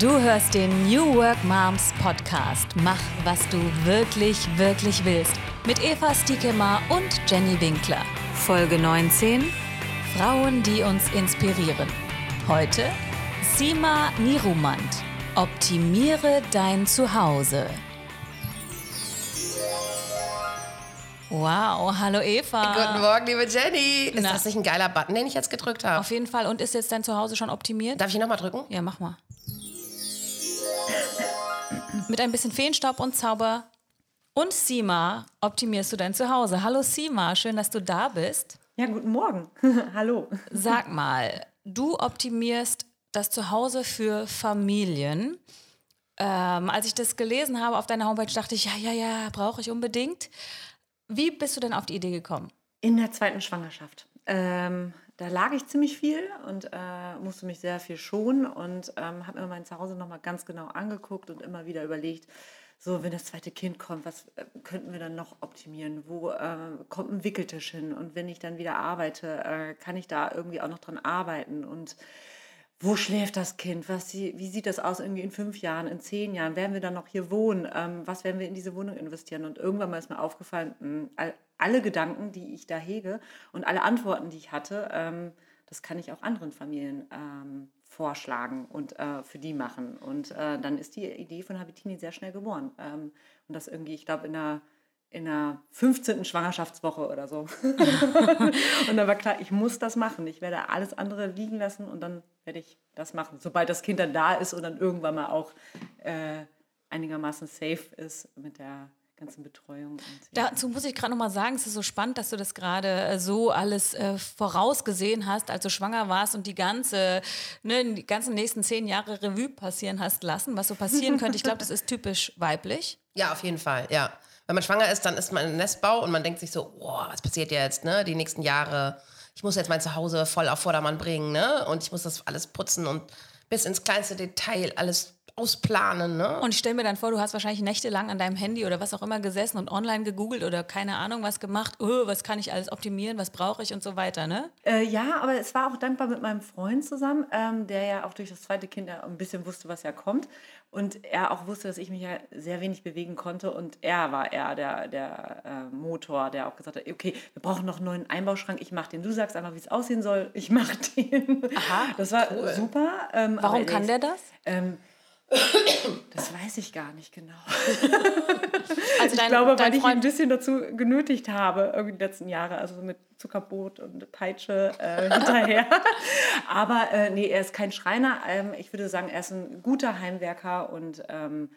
Du hörst den New Work Moms Podcast. Mach, was du wirklich, wirklich willst. Mit Eva Stiekemar und Jenny Winkler. Folge 19. Frauen, die uns inspirieren. Heute Sima Nirumand. Optimiere dein Zuhause. Wow, hallo Eva. Guten Morgen, liebe Jenny. Ist Na. das nicht ein geiler Button, den ich jetzt gedrückt habe? Auf jeden Fall. Und ist jetzt dein Zuhause schon optimiert? Darf ich ihn nochmal drücken? Ja, mach mal. Mit ein bisschen Feenstaub und Zauber und Sima optimierst du dein Zuhause. Hallo Sima, schön, dass du da bist. Ja, guten Morgen. Hallo. Sag mal, du optimierst das Zuhause für Familien. Ähm, als ich das gelesen habe auf deiner Homepage, dachte ich, ja, ja, ja, brauche ich unbedingt. Wie bist du denn auf die Idee gekommen? In der zweiten Schwangerschaft. Ähm, da lag ich ziemlich viel und äh, musste mich sehr viel schonen und ähm, habe mir mein Zuhause nochmal ganz genau angeguckt und immer wieder überlegt, so, wenn das zweite Kind kommt, was äh, könnten wir dann noch optimieren? Wo äh, kommt ein Wickeltisch hin? Und wenn ich dann wieder arbeite, äh, kann ich da irgendwie auch noch dran arbeiten? Und wo schläft das Kind? Was, wie sieht das aus irgendwie in fünf Jahren, in zehn Jahren? Werden wir dann noch hier wohnen? Ähm, was werden wir in diese Wohnung investieren? Und irgendwann mal ist mir aufgefallen, mh, all, alle Gedanken, die ich da hege und alle Antworten, die ich hatte, ähm, das kann ich auch anderen Familien ähm, vorschlagen und äh, für die machen. Und äh, dann ist die Idee von Habitini sehr schnell geboren. Ähm, und das irgendwie, ich glaube, in der in der 15. Schwangerschaftswoche oder so. und dann war klar, ich muss das machen. Ich werde alles andere liegen lassen und dann werde ich das machen. Sobald das Kind dann da ist und dann irgendwann mal auch äh, einigermaßen safe ist mit der ganzen Betreuung. Und, ja. Dazu muss ich gerade noch mal sagen, es ist so spannend, dass du das gerade äh, so alles äh, vorausgesehen hast, als du schwanger warst und die ganze, ne, die ganzen nächsten zehn Jahre Revue passieren hast lassen, was so passieren könnte. Ich glaube, das ist typisch weiblich. Ja, auf jeden Fall, ja. Wenn man schwanger ist, dann ist man im Nestbau und man denkt sich so, oh, was passiert jetzt, ne? Die nächsten Jahre. Ich muss jetzt mein Zuhause voll auf Vordermann bringen, ne? Und ich muss das alles putzen und bis ins kleinste Detail alles ausplanen, ne? Und ich stelle mir dann vor, du hast wahrscheinlich nächtelang an deinem Handy oder was auch immer gesessen und online gegoogelt oder keine Ahnung was gemacht. Oh, was kann ich alles optimieren, was brauche ich und so weiter, ne? Äh, ja, aber es war auch dankbar mit meinem Freund zusammen, ähm, der ja auch durch das zweite Kind ja ein bisschen wusste, was ja kommt. Und er auch wusste, dass ich mich ja sehr wenig bewegen konnte. Und er war eher der, der äh, Motor, der auch gesagt hat, okay, wir brauchen noch einen neuen Einbauschrank, ich mache den. Du sagst einfach, wie es aussehen soll, ich mache den. Aha, das war super. Ähm, Warum kann der das? Ähm, das weiß ich gar nicht genau. Also Ich glaube, weil ich ihn ein bisschen dazu genötigt habe, irgendwie die letzten Jahre, also so mit Zuckerbrot und Peitsche äh, hinterher. Aber äh, nee, er ist kein Schreiner. Ähm, ich würde sagen, er ist ein guter Heimwerker und ähm,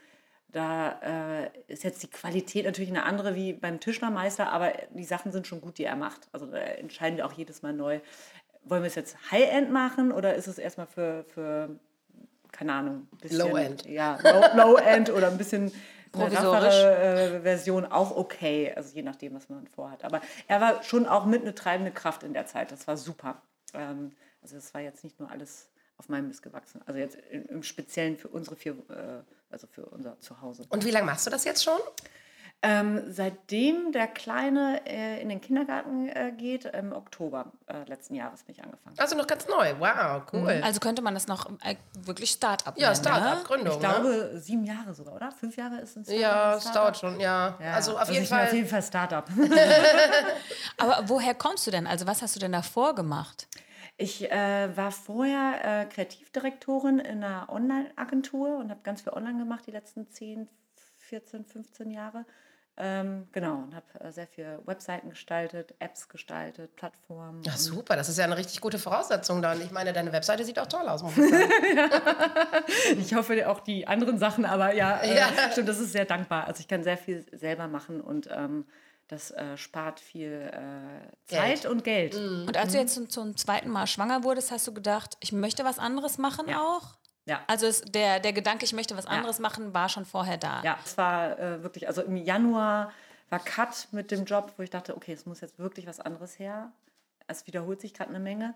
da äh, ist jetzt die Qualität natürlich eine andere wie beim Tischlermeister, aber die Sachen sind schon gut, die er macht. Also da entscheiden wir auch jedes Mal neu. Wollen wir es jetzt High-End machen oder ist es erstmal für, für keine Ahnung, ein bisschen, Low-End. Ja, Low- Low-End oder ein bisschen Provisorisch. äh, Version auch okay, also je nachdem, was man vorhat. Aber er war schon auch mit eine treibende Kraft in der Zeit. Das war super. Ähm, also es war jetzt nicht nur alles auf meinem Mist gewachsen. Also jetzt im, im Speziellen für unsere vier, äh, also für unser Zuhause. Und wie lange machst du das jetzt schon? Ähm, seitdem der Kleine äh, in den Kindergarten äh, geht, im Oktober äh, letzten Jahres bin ich angefangen. Also noch ganz neu. Wow, cool. Also könnte man das noch äh, wirklich Start-up ja, ne? Start-up, Gründung. Ich glaube, sieben Jahre sogar, oder? Fünf Jahre ist ein ne? Ja, es dauert schon, ja. Ja, Also auf jeden ich bin Fall. Auf jeden Fall Startup. Aber woher kommst du denn? Also was hast du denn davor gemacht? Ich äh, war vorher äh, Kreativdirektorin in einer Online-Agentur und habe ganz viel online gemacht die letzten 10, 14, 15 Jahre. Ähm, genau, und habe äh, sehr viel Webseiten gestaltet, Apps gestaltet, Plattformen. Ja, und- super, das ist ja eine richtig gute Voraussetzung dann. Ich meine, deine Webseite sieht auch toll aus, muss ich sagen. Ich hoffe auch die anderen Sachen, aber ja, äh, Ja. stimmt, das ist sehr dankbar. Also ich kann sehr viel selber machen und ähm, das äh, spart viel äh, Zeit Geld. und Geld. Und als du jetzt zum, zum zweiten Mal schwanger wurdest, hast du gedacht, ich möchte was anderes machen Ja. auch? Ja. Also es, der, der Gedanke, ich möchte was anderes machen, war schon vorher da. Ja, es war äh, wirklich, also im Januar war Cut mit dem Job, wo ich dachte, okay, es muss jetzt wirklich was anderes her. Es wiederholt sich gerade eine Menge.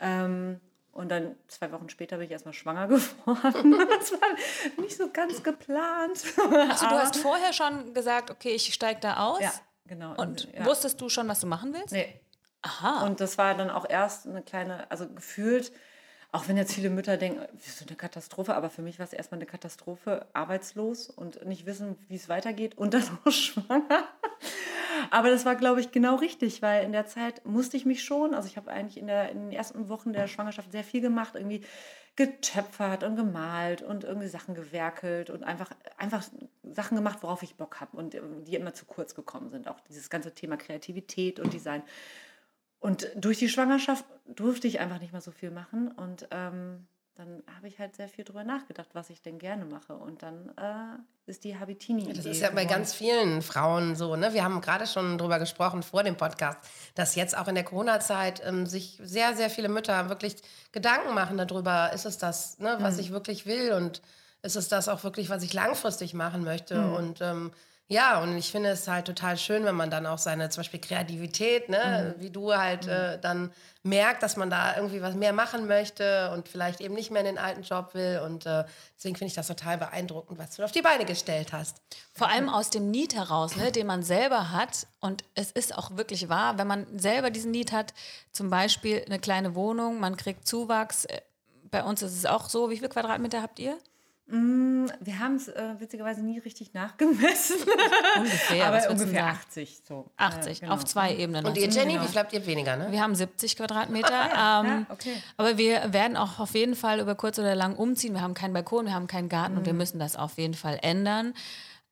Ähm, und dann zwei Wochen später bin ich erstmal schwanger geworden. das war nicht so ganz geplant. Also du hast vorher schon gesagt, okay, ich steige da aus. ja, genau. Und ja. wusstest du schon, was du machen willst? Nee. Aha. Und das war dann auch erst eine kleine, also gefühlt auch wenn jetzt viele Mütter denken, wie so eine Katastrophe, aber für mich war es erstmal eine Katastrophe, arbeitslos und nicht wissen, wie es weitergeht und dann auch schwanger. Aber das war, glaube ich, genau richtig, weil in der Zeit musste ich mich schon, also ich habe eigentlich in, der, in den ersten Wochen der Schwangerschaft sehr viel gemacht, irgendwie getöpfert und gemalt und irgendwie Sachen gewerkelt und einfach, einfach Sachen gemacht, worauf ich Bock habe und die immer zu kurz gekommen sind. Auch dieses ganze Thema Kreativität und Design. Und durch die Schwangerschaft durfte ich einfach nicht mehr so viel machen und ähm, dann habe ich halt sehr viel drüber nachgedacht, was ich denn gerne mache. Und dann äh, ist die Habitini. Das ist ja bei ganz vielen Frauen so. Ne? Wir haben gerade schon drüber gesprochen vor dem Podcast, dass jetzt auch in der Corona-Zeit ähm, sich sehr, sehr viele Mütter wirklich Gedanken machen darüber, ist es das, ne, was mhm. ich wirklich will und ist es das auch wirklich, was ich langfristig machen möchte. Mhm. Und ähm, ja, und ich finde es halt total schön, wenn man dann auch seine zum Beispiel Kreativität, ne, mhm. wie du halt mhm. äh, dann merkt, dass man da irgendwie was mehr machen möchte und vielleicht eben nicht mehr in den alten Job will. Und äh, deswegen finde ich das total beeindruckend, was du auf die Beine gestellt hast. Vor allem aus dem Need heraus, ne, den man selber hat. Und es ist auch wirklich wahr, wenn man selber diesen Need hat, zum Beispiel eine kleine Wohnung, man kriegt Zuwachs. Äh, bei uns ist es auch so. Wie viele Quadratmeter habt ihr? Mm, wir haben es äh, witzigerweise nie richtig nachgemessen. Ungefähr. Aber ungefähr 80. So. 80, äh, genau. auf zwei Ebenen. Und ihr, Jenny, genau. wie habt ihr weniger, ne? Wir haben 70 Quadratmeter. ja, ähm, ja, okay. Aber wir werden auch auf jeden Fall über kurz oder lang umziehen. Wir haben keinen Balkon, wir haben keinen Garten mhm. und wir mhm. müssen das auf jeden Fall ändern.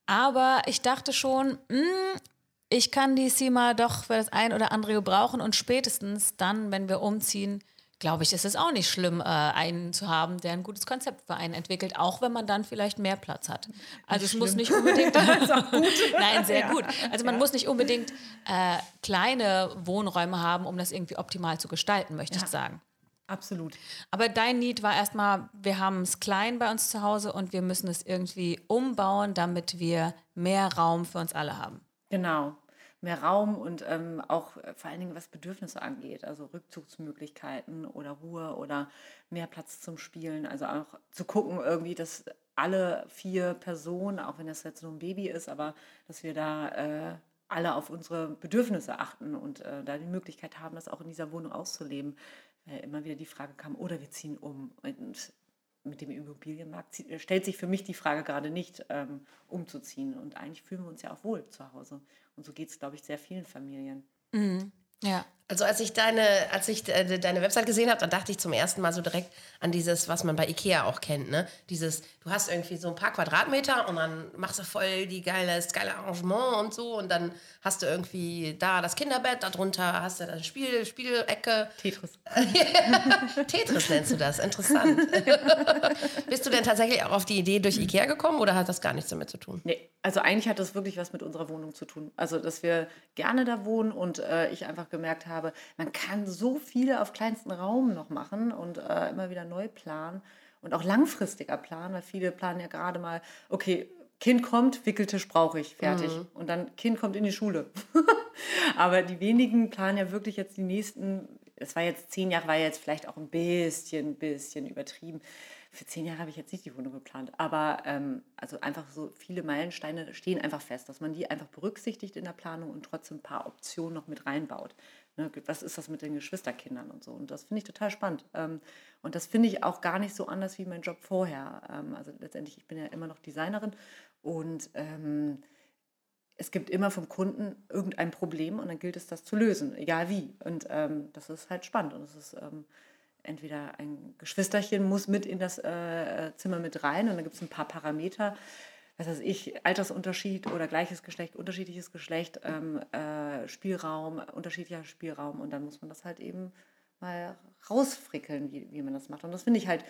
Aber ich dachte schon, mh, mm, ich kann die Sima doch für das ein oder andere gebrauchen und spätestens dann, wenn wir umziehen, glaube ich, ist es auch nicht schlimm, äh, einen zu haben, der ein gutes Konzept für einen entwickelt, auch wenn man dann vielleicht mehr Platz hat. Also nicht es schlimm. muss nicht unbedingt. Nein, sehr ja. gut. Also man ja. muss nicht unbedingt äh, kleine Wohnräume haben, um das irgendwie optimal zu gestalten, möchte ja. ich sagen. Absolut. Aber dein Need war erstmal, wir haben es klein bei uns zu Hause und wir müssen es irgendwie umbauen, damit wir mehr Raum für uns alle haben. Genau mehr Raum und ähm, auch äh, vor allen Dingen was Bedürfnisse angeht, also Rückzugsmöglichkeiten oder Ruhe oder mehr Platz zum Spielen. Also auch zu gucken irgendwie, dass alle vier Personen, auch wenn das jetzt nur ein Baby ist, aber dass wir da äh, alle auf unsere Bedürfnisse achten und äh, da die Möglichkeit haben, das auch in dieser Wohnung auszuleben. Weil immer wieder die Frage kam, oder wir ziehen um. Und mit dem Immobilienmarkt stellt sich für mich die Frage gerade nicht, ähm, umzuziehen. Und eigentlich fühlen wir uns ja auch wohl zu Hause. Und so geht es, glaube ich, sehr vielen Familien. Mhm. Ja. Also als ich deine, als ich äh, deine Website gesehen habe, dann dachte ich zum ersten Mal so direkt an dieses, was man bei Ikea auch kennt, ne? Dieses, du hast irgendwie so ein paar Quadratmeter und dann machst du voll die geile, das geile Arrangement und so und dann hast du irgendwie da das Kinderbett, darunter hast du das Spiel, Spielecke. Tetris. Tetris nennst du das, interessant. Bist du denn tatsächlich auch auf die Idee durch Ikea gekommen oder hat das gar nichts damit zu tun? Nee, also eigentlich hat das wirklich was mit unserer Wohnung zu tun. Also, dass wir gerne da wohnen und äh, ich einfach gemerkt habe, habe, man kann so viel auf kleinstem Raum noch machen und äh, immer wieder neu planen und auch langfristiger planen, weil viele planen ja gerade mal, okay, Kind kommt, Wickeltisch brauche ich, fertig. Mhm. Und dann Kind kommt in die Schule. Aber die wenigen planen ja wirklich jetzt die nächsten, es war jetzt zehn Jahre, war jetzt vielleicht auch ein bisschen, bisschen übertrieben. Für zehn Jahre habe ich jetzt nicht die Wohnung geplant. Aber ähm, also einfach so viele Meilensteine stehen einfach fest, dass man die einfach berücksichtigt in der Planung und trotzdem ein paar Optionen noch mit reinbaut. Ne, was ist das mit den Geschwisterkindern und so? Und das finde ich total spannend. Ähm, und das finde ich auch gar nicht so anders wie mein Job vorher. Ähm, also letztendlich, ich bin ja immer noch Designerin und ähm, es gibt immer vom Kunden irgendein Problem und dann gilt es, das zu lösen, egal wie. Und ähm, das ist halt spannend. Und es ist ähm, entweder ein Geschwisterchen muss mit in das äh, Zimmer mit rein und dann gibt es ein paar Parameter was weiß ich, Altersunterschied oder gleiches Geschlecht, unterschiedliches Geschlecht, ähm, äh, Spielraum, unterschiedlicher Spielraum und dann muss man das halt eben mal rausfrickeln, wie, wie man das macht. Und das finde ich halt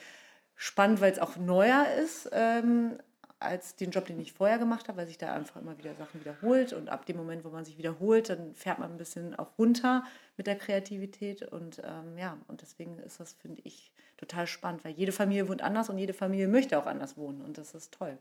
spannend, weil es auch neuer ist ähm, als den Job, den ich vorher gemacht habe, weil sich da einfach immer wieder Sachen wiederholt und ab dem Moment, wo man sich wiederholt, dann fährt man ein bisschen auch runter mit der Kreativität und ähm, ja, und deswegen ist das, finde ich, total spannend, weil jede Familie wohnt anders und jede Familie möchte auch anders wohnen und das ist toll.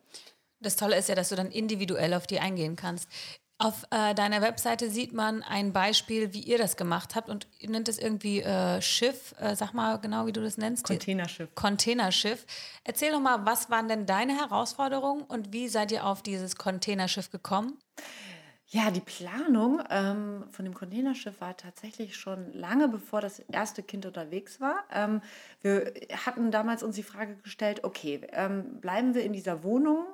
Das Tolle ist ja, dass du dann individuell auf die eingehen kannst. Auf äh, deiner Webseite sieht man ein Beispiel, wie ihr das gemacht habt und ihr nennt es irgendwie äh, Schiff. Äh, sag mal genau, wie du das nennst. Containerschiff. Containerschiff. Erzähl doch mal, was waren denn deine Herausforderungen und wie seid ihr auf dieses Containerschiff gekommen? Ja, die Planung ähm, von dem Containerschiff war tatsächlich schon lange bevor das erste Kind unterwegs war. Ähm, wir hatten damals uns die Frage gestellt, okay, ähm, bleiben wir in dieser Wohnung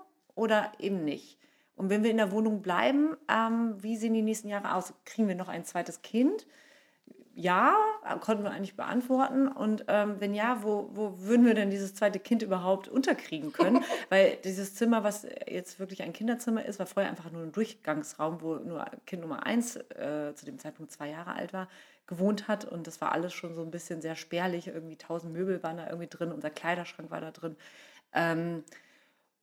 oder eben nicht? Und wenn wir in der Wohnung bleiben, ähm, wie sehen die nächsten Jahre aus? Kriegen wir noch ein zweites Kind? ja, konnten wir eigentlich beantworten. Und ähm, wenn ja, wo, wo würden wir denn dieses zweite Kind überhaupt unterkriegen können? Weil dieses Zimmer, was jetzt wirklich ein Kinderzimmer ist, war vorher einfach nur ein Durchgangsraum, wo nur Kind Nummer eins äh, zu dem Zeitpunkt zwei Jahre alt war, gewohnt hat. Und das war alles schon so ein bisschen sehr spärlich. Irgendwie tausend Möbel waren da irgendwie drin, unser Kleiderschrank war da drin. Ähm,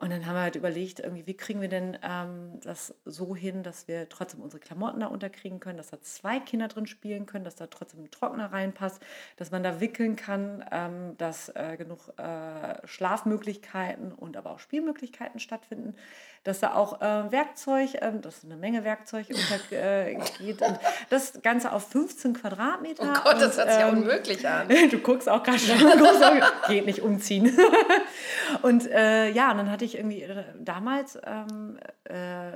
und dann haben wir halt überlegt, irgendwie, wie kriegen wir denn ähm, das so hin, dass wir trotzdem unsere Klamotten da unterkriegen können, dass da zwei Kinder drin spielen können, dass da trotzdem ein Trockner reinpasst, dass man da wickeln kann, ähm, dass äh, genug äh, Schlafmöglichkeiten und aber auch Spielmöglichkeiten stattfinden, dass da auch äh, Werkzeug, ähm, das ist eine Menge Werkzeug untergeht und das Ganze auf 15 Quadratmeter. Oh Gott, das und, hört sich ja ähm, unmöglich an. Du guckst auch gerade schon, geht nicht umziehen. und äh, ja, und dann hatte ich ich irgendwie äh, damals ähm, äh,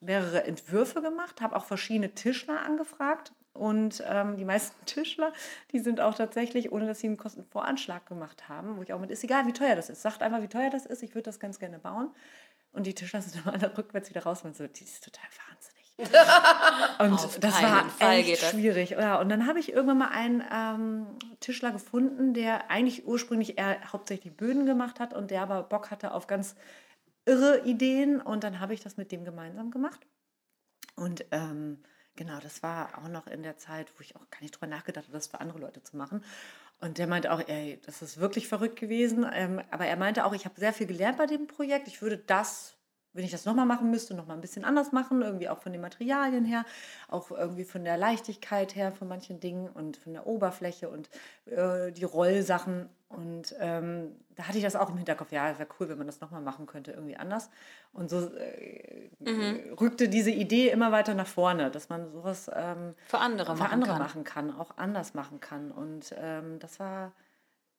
mehrere Entwürfe gemacht, habe auch verschiedene Tischler angefragt. Und ähm, die meisten Tischler, die sind auch tatsächlich, ohne dass sie einen Kostenvoranschlag gemacht haben, wo ich auch mit, ist egal, wie teuer das ist. Sagt einfach, wie teuer das ist, ich würde das ganz gerne bauen. Und die Tischler sind immer alle rückwärts wieder raus und so, die ist total wahnsinnig. und Auf das war Fall echt schwierig. Ja, und dann habe ich irgendwann mal einen ähm, Tischler gefunden, der eigentlich ursprünglich eher hauptsächlich Böden gemacht hat und der aber Bock hatte auf ganz irre Ideen. Und dann habe ich das mit dem gemeinsam gemacht. Und ähm, genau, das war auch noch in der Zeit, wo ich auch gar nicht drüber nachgedacht habe, das für andere Leute zu machen. Und der meinte auch, ey, das ist wirklich verrückt gewesen. Ähm, aber er meinte auch, ich habe sehr viel gelernt bei dem Projekt. Ich würde das wenn ich das nochmal machen müsste, nochmal ein bisschen anders machen, irgendwie auch von den Materialien her, auch irgendwie von der Leichtigkeit her von manchen Dingen und von der Oberfläche und äh, die Rollsachen. Und ähm, da hatte ich das auch im Hinterkopf, ja, wäre cool, wenn man das nochmal machen könnte, irgendwie anders. Und so äh, mhm. rückte diese Idee immer weiter nach vorne, dass man sowas ähm, für andere, für machen, andere kann. machen kann, auch anders machen kann. Und ähm, das war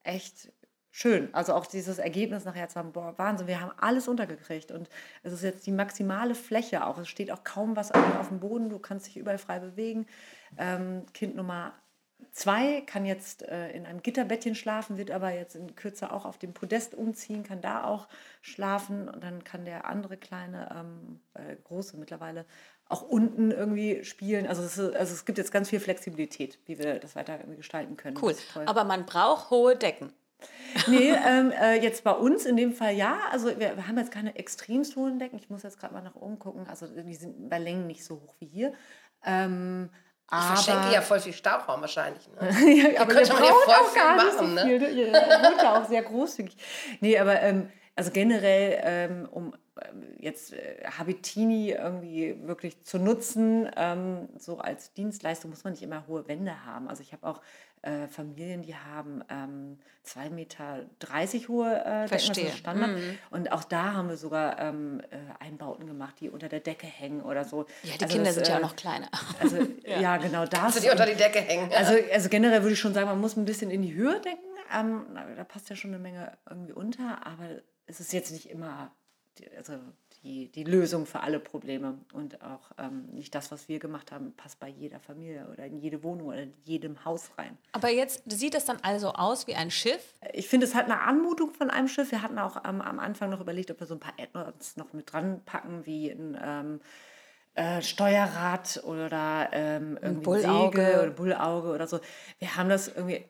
echt schön. Also auch dieses Ergebnis nachher zu haben, boah, Wahnsinn, wir haben alles untergekriegt und es ist jetzt die maximale Fläche auch. Es steht auch kaum was auf dem Boden, du kannst dich überall frei bewegen. Ähm, kind Nummer zwei kann jetzt äh, in einem Gitterbettchen schlafen, wird aber jetzt in Kürze auch auf dem Podest umziehen, kann da auch schlafen und dann kann der andere kleine, ähm, äh, große mittlerweile, auch unten irgendwie spielen. Also es, ist, also es gibt jetzt ganz viel Flexibilität, wie wir das weiter gestalten können. Cool, aber man braucht hohe Decken. Nee, ähm, äh, jetzt bei uns in dem Fall ja. Also wir, wir haben jetzt keine extrem hohen Decken. Ich muss jetzt gerade mal nach oben gucken. Also die sind bei Längen nicht so hoch wie hier. Ähm, ich aber, verschenke ja voll viel Staubraum wahrscheinlich. Ne? ja, aber könnte man ja voll auch viel machen. So viel, ne? Ihr wohnt ja auch sehr großzügig. Nee, aber ähm, also generell, ähm, um jetzt äh, Habitini irgendwie wirklich zu nutzen, ähm, so als Dienstleistung muss man nicht immer hohe Wände haben. Also ich habe auch äh, Familien, die haben ähm, 2,30 Meter hohe äh, das ist Standard. Mhm. Und auch da haben wir sogar ähm, äh, Einbauten gemacht, die unter der Decke hängen oder so. Ja, die also Kinder das, sind ja auch äh, noch kleiner. Also ja, ja genau das. Also die unter die Decke hängen. Also, also generell würde ich schon sagen, man muss ein bisschen in die Höhe denken. Ähm, da passt ja schon eine Menge irgendwie unter, aber es ist jetzt nicht immer, also die, die Lösung für alle Probleme. Und auch ähm, nicht das, was wir gemacht haben, passt bei jeder Familie oder in jede Wohnung oder in jedem Haus rein. Aber jetzt sieht es dann also aus wie ein Schiff? Ich finde, es hat eine Anmutung von einem Schiff. Wir hatten auch ähm, am Anfang noch überlegt, ob wir so ein paar Add-ons noch mit dran packen, wie ein ähm, äh, Steuerrad oder ähm, irgendwie ein Bullauge. Segel oder Bullauge oder so. Wir haben das irgendwie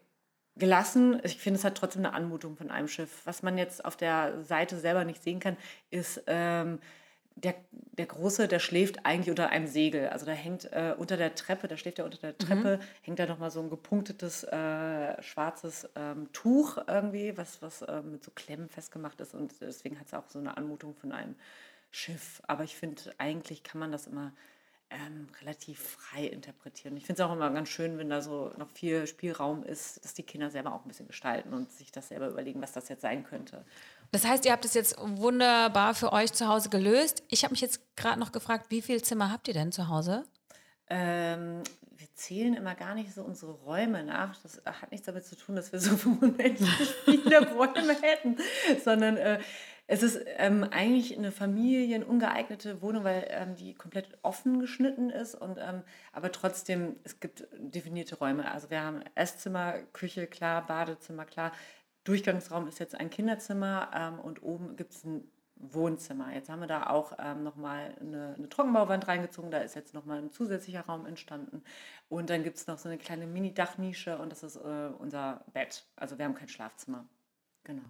gelassen. Ich finde, es hat trotzdem eine Anmutung von einem Schiff. Was man jetzt auf der Seite selber nicht sehen kann, ist ähm, der, der Große, der schläft eigentlich unter einem Segel. Also da hängt äh, unter der Treppe, da schläft er unter der Treppe, mhm. hängt da nochmal so ein gepunktetes äh, schwarzes ähm, Tuch irgendwie, was, was äh, mit so Klemmen festgemacht ist. Und deswegen hat es auch so eine Anmutung von einem Schiff. Aber ich finde, eigentlich kann man das immer ähm, relativ frei interpretieren. Ich finde es auch immer ganz schön, wenn da so noch viel Spielraum ist, dass die Kinder selber auch ein bisschen gestalten und sich das selber überlegen, was das jetzt sein könnte. Das heißt, ihr habt es jetzt wunderbar für euch zu Hause gelöst. Ich habe mich jetzt gerade noch gefragt, wie viele Zimmer habt ihr denn zu Hause? Ähm, wir zählen immer gar nicht so unsere Räume nach. Das hat nichts damit zu tun, dass wir so unendlich viele Räume hätten, sondern äh, Es ist ähm, eigentlich eine familienungeeignete Wohnung, weil ähm, die komplett offen geschnitten ist. Und, ähm, aber trotzdem, es gibt definierte Räume. Also wir haben Esszimmer, Küche, klar, Badezimmer, klar. Durchgangsraum ist jetzt ein Kinderzimmer ähm, und oben gibt es ein Wohnzimmer. Jetzt haben wir da auch ähm, nochmal eine, eine Trockenbauwand reingezogen. Da ist jetzt nochmal ein zusätzlicher Raum entstanden. Und dann gibt es noch so eine kleine Mini-Dachnische und das ist äh, unser Bett. Also wir haben kein Schlafzimmer. Genau.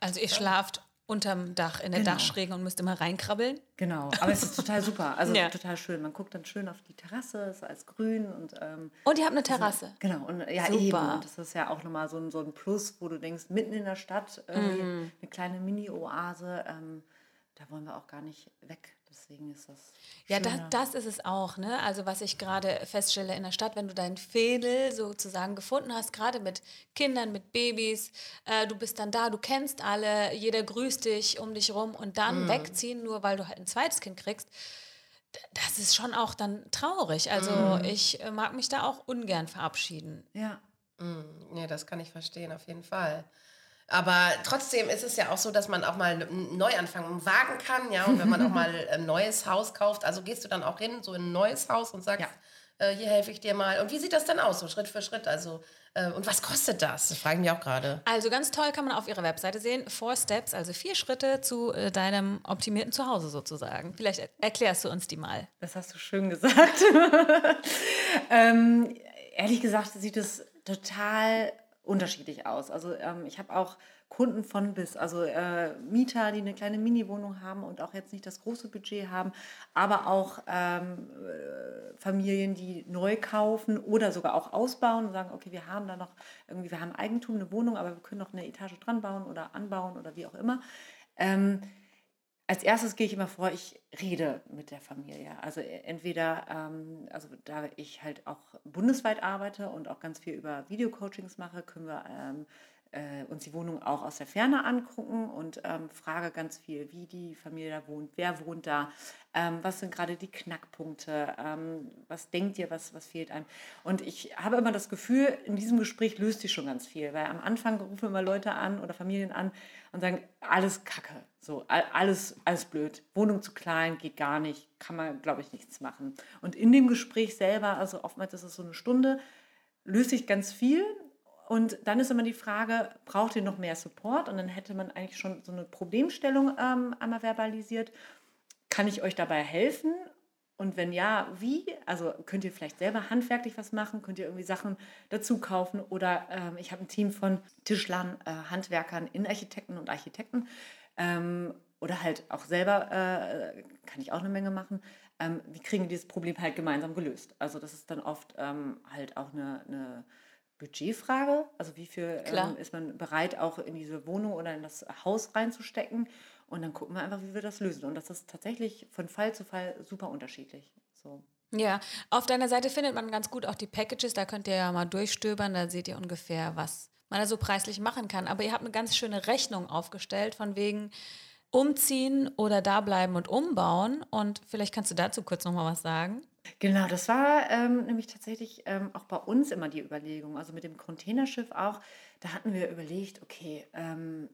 Also ihr schlaft unterm Dach in der Genau. Dachschräge und müsst immer reinkrabbeln. Genau, aber es ist total super. Also Ja. total schön. Man guckt dann schön auf die Terrasse, ist alles grün und ähm, Und ihr habt eine Terrasse. genau. Und ja, Super. eben. Und das ist ja auch nochmal so ein, so ein Plus, wo du denkst, mitten in der Stadt irgendwie Mhm. eine kleine Mini-Oase. Ähm, da wollen wir auch gar nicht weg. Deswegen ist das. Ja, das, das ist es auch, ne? Also was ich gerade feststelle in der Stadt, wenn du dein Fädel sozusagen gefunden hast, gerade mit Kindern, mit Babys, äh, du bist dann da, du kennst alle, jeder grüßt dich um dich rum und dann Mhm. wegziehen, nur weil du halt ein zweites Kind kriegst, das ist schon auch dann traurig. Also Mhm. ich äh, mag mich da auch ungern verabschieden. Ja. Ja, das kann ich verstehen, auf jeden Fall. Aber trotzdem ist es ja auch so, dass man auch mal einen Neuanfang wagen kann, ja. Und wenn man auch mal ein neues Haus kauft, also gehst du dann auch hin, so in ein neues Haus und sagst, äh, hier helfe ich dir mal. Und wie sieht das dann aus, so Schritt für Schritt? Also, äh, und was kostet das? Das fragen mich auch gerade. Also ganz toll kann man auf ihrer Webseite sehen, Four Steps, also vier Schritte zu äh, deinem optimierten Zuhause sozusagen. Vielleicht er- erklärst du uns die mal. Das hast du schön gesagt. ähm, ehrlich gesagt sieht es total unterschiedlich aus. Also ähm, ich habe auch Kunden von bis, also äh, Mieter, die eine kleine Mini-Wohnung haben und auch jetzt nicht das große Budget haben, aber auch ähm, äh, Familien, die neu kaufen oder sogar auch ausbauen und sagen, okay, wir haben da noch irgendwie, wir haben Eigentum, eine Wohnung, aber wir können noch eine Etage dran bauen oder anbauen oder wie auch immer. Ähm, als erstes gehe ich immer vor, ich rede mit der Familie. Also e- entweder, ähm, also da ich halt auch bundesweit arbeite und auch ganz viel über Videocoachings mache, können wir ähm, äh, uns die Wohnung auch aus der Ferne angucken und ähm, frage ganz viel, wie die Familie da wohnt, wer wohnt da, ähm, was sind gerade die Knackpunkte, ähm, was denkt ihr, was, was fehlt einem. Und ich habe immer das Gefühl, in diesem Gespräch löst sich schon ganz viel, weil am Anfang rufen immer Leute an oder Familien an und sagen, alles Kacke, so all- alles, alles blöd, Wohnung zu klein, geht gar nicht, kann man, glaube ich, nichts machen. Und in dem Gespräch selber, also oftmals ist es so eine Stunde, löst sich ganz viel. Und dann ist immer die Frage, braucht ihr noch mehr Support? Und dann hätte man eigentlich schon so eine Problemstellung ähm, einmal verbalisiert. Kann ich euch dabei helfen? Und wenn ja, wie? Also könnt ihr vielleicht selber handwerklich was machen? Könnt ihr irgendwie Sachen dazu kaufen? Oder ähm, ich habe ein Team von Tischlern, äh, Handwerkern, Innenarchitekten und Architekten. Ähm, oder halt auch selber äh, kann ich auch eine Menge machen. Ähm, wie kriegen wir dieses Problem halt gemeinsam gelöst? Also das ist dann oft ähm, halt auch eine, eine Budgetfrage. Also wie viel ähm, ist man bereit, auch in diese Wohnung oder in das Haus reinzustecken? Und dann gucken wir einfach, wie wir das lösen. Und das ist tatsächlich von Fall zu Fall super unterschiedlich. So. Ja, auf deiner Seite findet man ganz gut auch die Packages, da könnt ihr ja mal durchstöbern, da seht ihr ungefähr, was man da so preislich machen kann. Aber ihr habt eine ganz schöne Rechnung aufgestellt von wegen umziehen oder da bleiben und umbauen. Und vielleicht kannst du dazu kurz noch mal was sagen. Genau, das war ähm, nämlich tatsächlich ähm, auch bei uns immer die Überlegung. Also mit dem Containerschiff auch, da hatten wir überlegt, okay, ähm,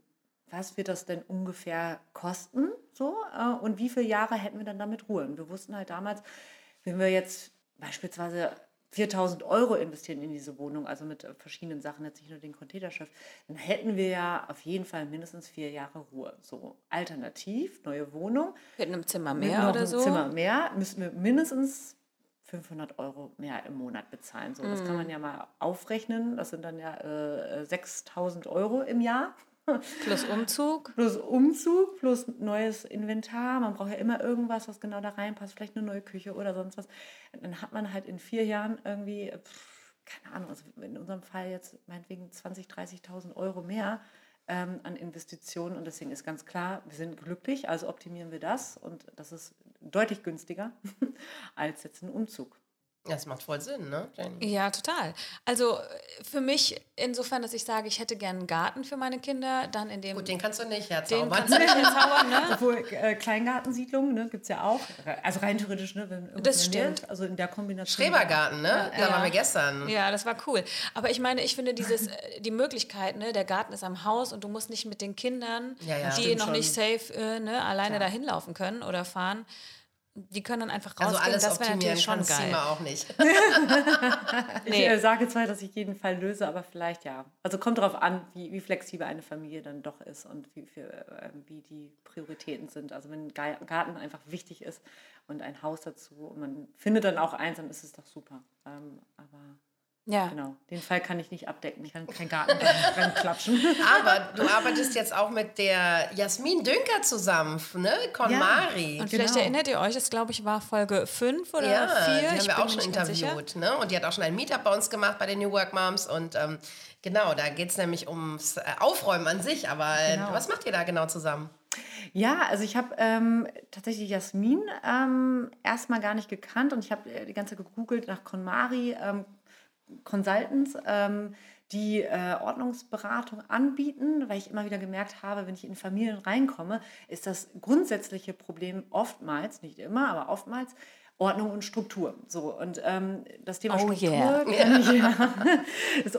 was wird das denn ungefähr kosten? So, äh, und wie viele Jahre hätten wir dann damit Ruhe? Und wir wussten halt damals, wenn wir jetzt beispielsweise 4000 Euro investieren in diese Wohnung, also mit äh, verschiedenen Sachen, jetzt nicht nur den Containerschiff, dann hätten wir ja auf jeden Fall mindestens vier Jahre Ruhe. So, alternativ, neue Wohnung, Mit einem Zimmer mit mehr noch oder so. Zimmer mehr müssen wir mindestens 500 Euro mehr im Monat bezahlen. So, das Mhm. kann man ja mal aufrechnen. Das sind dann ja äh, 6000 Euro im Jahr. Plus Umzug. Plus Umzug, plus neues Inventar. Man braucht ja immer irgendwas, was genau da reinpasst. Vielleicht eine neue Küche oder sonst was. Dann hat man halt in vier Jahren irgendwie, pff, keine Ahnung, also in unserem Fall jetzt meinetwegen 20.000, 30.000 Euro mehr ähm, an Investitionen. Und deswegen ist ganz klar, wir sind glücklich, also optimieren wir das. Und das ist deutlich günstiger als jetzt ein Umzug. Das macht voll Sinn, ne, Jenny? Ja, total. Also für mich insofern, dass ich sage, ich hätte gerne einen Garten für meine Kinder, dann in dem... Gut, den kannst du nicht den herzaubern. kannst du nicht herzaubern, ne? Obwohl äh, Kleingartensiedlungen ne, gibt es ja auch. Also rein theoretisch, ne, wenn Das stimmt. ist, Also in der Kombination. Schrebergarten, ne? Da waren wir gestern. Ja, das war cool. Aber ich meine, ich finde dieses, äh, die Möglichkeit, ne, der Garten ist am Haus und du musst nicht mit den Kindern, Ja, ja. die Stimmt noch schon. nicht safe äh, ne, alleine dahin laufen können oder fahren, die können dann einfach rausgehen. Also alles das wäre optimieren natürlich schon geil. immer auch nicht. Ich Nee. äh, sage zwar, dass ich jeden Fall löse, aber vielleicht ja. Also kommt darauf an, wie, wie flexibel eine Familie dann doch ist und wie, für, äh, wie die Prioritäten sind. Also wenn ein Ga- Garten einfach wichtig ist und ein Haus dazu und man findet dann auch eins, dann ist es doch super. Ähm, aber Ja. genau, den Fall kann ich nicht abdecken. Ich kann keinen Garten dran klatschen. Aber du arbeitest jetzt auch mit der Jasmin Dünker zusammen, ne? KonMari. Und vielleicht Genau. erinnert ihr euch, das glaube ich war Folge 5 oder Ja, 4. die haben ich wir auch schon interviewt. Ne? Und die hat auch schon ein Meetup bei uns gemacht bei den New Work Moms. Und ähm, genau, da geht es nämlich ums äh, Aufräumen an sich. Aber äh, Genau. was macht ihr da genau zusammen? Ja, also ich habe ähm, tatsächlich Jasmin ähm, erstmal gar nicht gekannt und ich habe äh, die ganze Zeit gegoogelt nach KonMari ähm, Consultants, ähm, die äh, Ordnungsberatung anbieten, weil ich immer wieder gemerkt habe, wenn ich in Familien reinkomme, ist das grundsätzliche Problem oftmals, nicht immer, aber oftmals, Ordnung und Struktur. So, und ähm, das Thema Oh Struktur yeah. ich, ja, das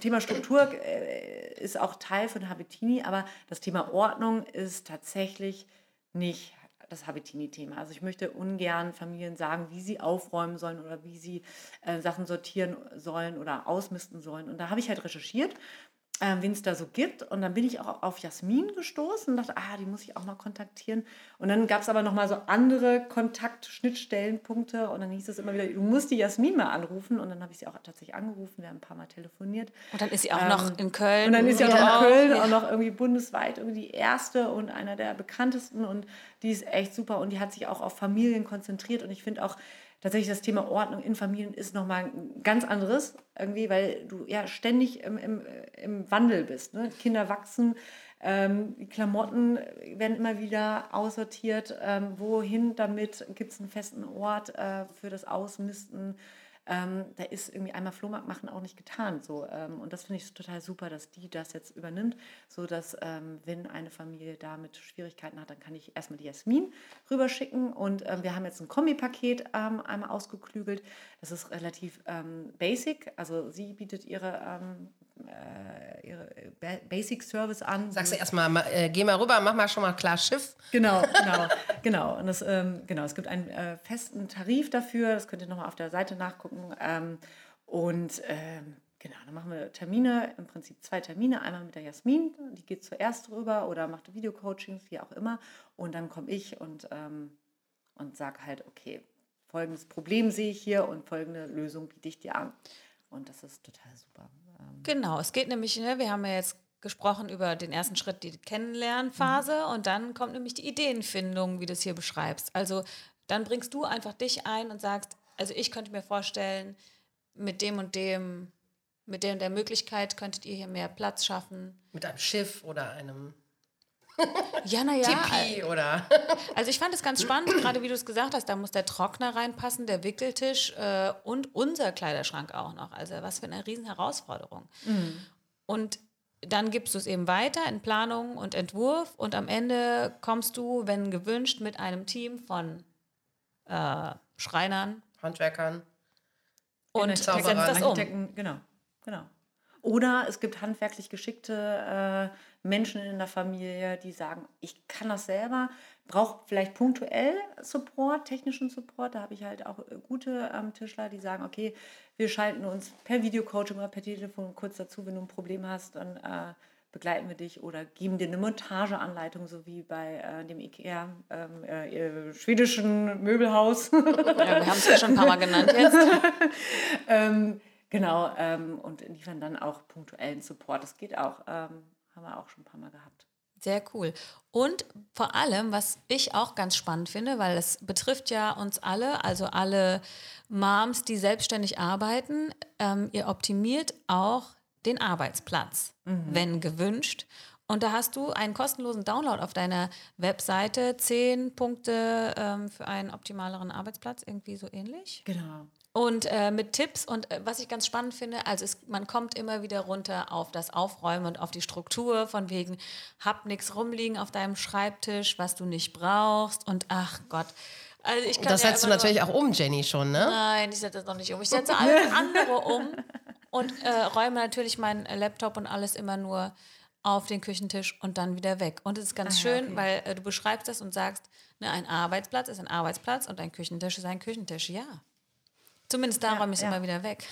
Thema Struktur äh, ist auch Teil von Habitini, aber das Thema Ordnung ist tatsächlich nicht das Habitini-Thema. Also ich möchte ungern Familien sagen, wie sie aufräumen sollen oder wie sie äh, Sachen sortieren sollen oder ausmisten sollen. Und da habe ich halt recherchiert, äh, wen es da so gibt. Und dann bin ich auch auf Jasmin gestoßen und dachte, ah, die muss ich auch mal kontaktieren. Und dann gab es aber noch mal so andere Kontakt-Schnittstellenpunkte. Und dann hieß es immer wieder, du musst die Jasmin mal anrufen. Und dann habe ich sie auch tatsächlich angerufen. Wir haben ein paar Mal telefoniert. Und dann ist sie auch noch in Köln. Ähm, Und dann ist sie auch noch in Köln, Ja. auch noch irgendwie bundesweit irgendwie die erste und einer der bekanntesten. Und die ist echt super. Und die hat sich auch auf Familien konzentriert. Und ich finde auch tatsächlich das Thema Ordnung in Familien ist nochmal ein ganz anderes irgendwie, weil du ja ständig im, im, im Wandel bist. Ne? Kinder wachsen. Ähm, Klamotten werden immer wieder aussortiert. Ähm, wohin damit? Gibt es einen festen Ort äh, für das Ausmisten? Ähm, da ist irgendwie einmal Flohmarkt machen auch nicht getan. So. Ähm, und das finde ich total super, dass die das jetzt übernimmt, sodass, ähm, wenn eine Familie damit Schwierigkeiten hat, dann kann ich erstmal die Jasmin rüberschicken. Und ähm, wir haben jetzt ein Kombipaket ähm, einmal ausgeklügelt. Das ist relativ ähm, basic. Also sie bietet ihre, äh, ihre Ba- Basic Service an. Sagst du erstmal, ma- äh, geh mal rüber, mach mal schon mal klar Schiff. Genau, genau, genau. Und das, ähm, genau, es gibt einen äh, festen Tarif dafür, das könnt ihr nochmal auf der Seite nachgucken. Ähm, und ähm, genau, dann machen wir Termine, im Prinzip zwei Termine. Einmal mit der Jasmin, die geht zuerst rüber oder macht Videocoachings, wie auch immer. Und dann komme ich und, ähm, und sage halt, okay, folgendes Problem sehe ich hier und folgende Lösung biete ich dir an. Und das ist total super. Ähm, Genau, es geht nämlich, ne, wir haben ja jetzt gesprochen über den ersten Schritt, die Kennenlernphase und dann kommt nämlich die Ideenfindung, wie du es hier beschreibst. Also dann bringst du einfach dich ein und sagst, also ich könnte mir vorstellen, mit dem und dem, mit der und der Möglichkeit könntet ihr hier mehr Platz schaffen. Mit einem Schiff oder einem Ja, naja. Tipi oder. Also ich fand es ganz spannend, gerade wie du es gesagt hast, da muss der Trockner reinpassen, der Wickeltisch äh, und unser Kleiderschrank auch noch. Also was für eine riesen Herausforderung. Und dann gibst du es eben weiter in Planung und Entwurf und am Ende kommst du, wenn gewünscht, mit einem Team von äh, Schreinern Handwerkern. und Zauberern, setzt das um. Architekten, genau, genau. Oder es gibt handwerklich geschickte äh, Menschen in der Familie, die sagen, ich kann das selber, brauche vielleicht punktuell Support, technischen Support. Da habe ich halt auch äh, gute ähm, Tischler, die sagen, okay, wir schalten uns per Videocoaching oder per Telefon kurz dazu, wenn du ein Problem hast, dann äh, begleiten wir dich oder geben dir eine Montageanleitung, so wie bei äh, dem IKEA, ähm, äh, äh, schwedischen Möbelhaus. Ja, wir haben es ja schon ein paar Mal genannt jetzt. ähm, genau, ähm, und liefern dann auch punktuellen Support. Das geht auch. Ähm, haben wir auch schon ein paar Mal gehabt. Sehr cool. Und vor allem, was ich auch ganz spannend finde, weil es betrifft ja uns alle, also alle Moms, die selbstständig arbeiten, ähm, ihr optimiert auch den Arbeitsplatz, wenn gewünscht. Und da hast du einen kostenlosen Download auf deiner Webseite, zehn Punkte ähm, für einen optimaleren Arbeitsplatz, irgendwie so ähnlich. Genau. Und äh, mit Tipps und äh, was ich ganz spannend finde, also es, man kommt immer wieder runter auf das Aufräumen und auf die Struktur von wegen, hab nichts rumliegen auf deinem Schreibtisch, was du nicht brauchst und ach Gott. Also ich kann das ja setzt du natürlich nur, auch um, Jenny, schon, ne? Nein, ich setze das noch nicht um. Ich setze alles andere um und äh, räume natürlich meinen Laptop und alles immer nur auf den Küchentisch und dann wieder weg. Und es ist ganz Aha, schön, okay. weil äh, du beschreibst das und sagst, ne, ein Arbeitsplatz ist ein Arbeitsplatz und ein Küchentisch ist ein Küchentisch. Ja. Zumindest da ja, räume ich es ja. immer wieder weg.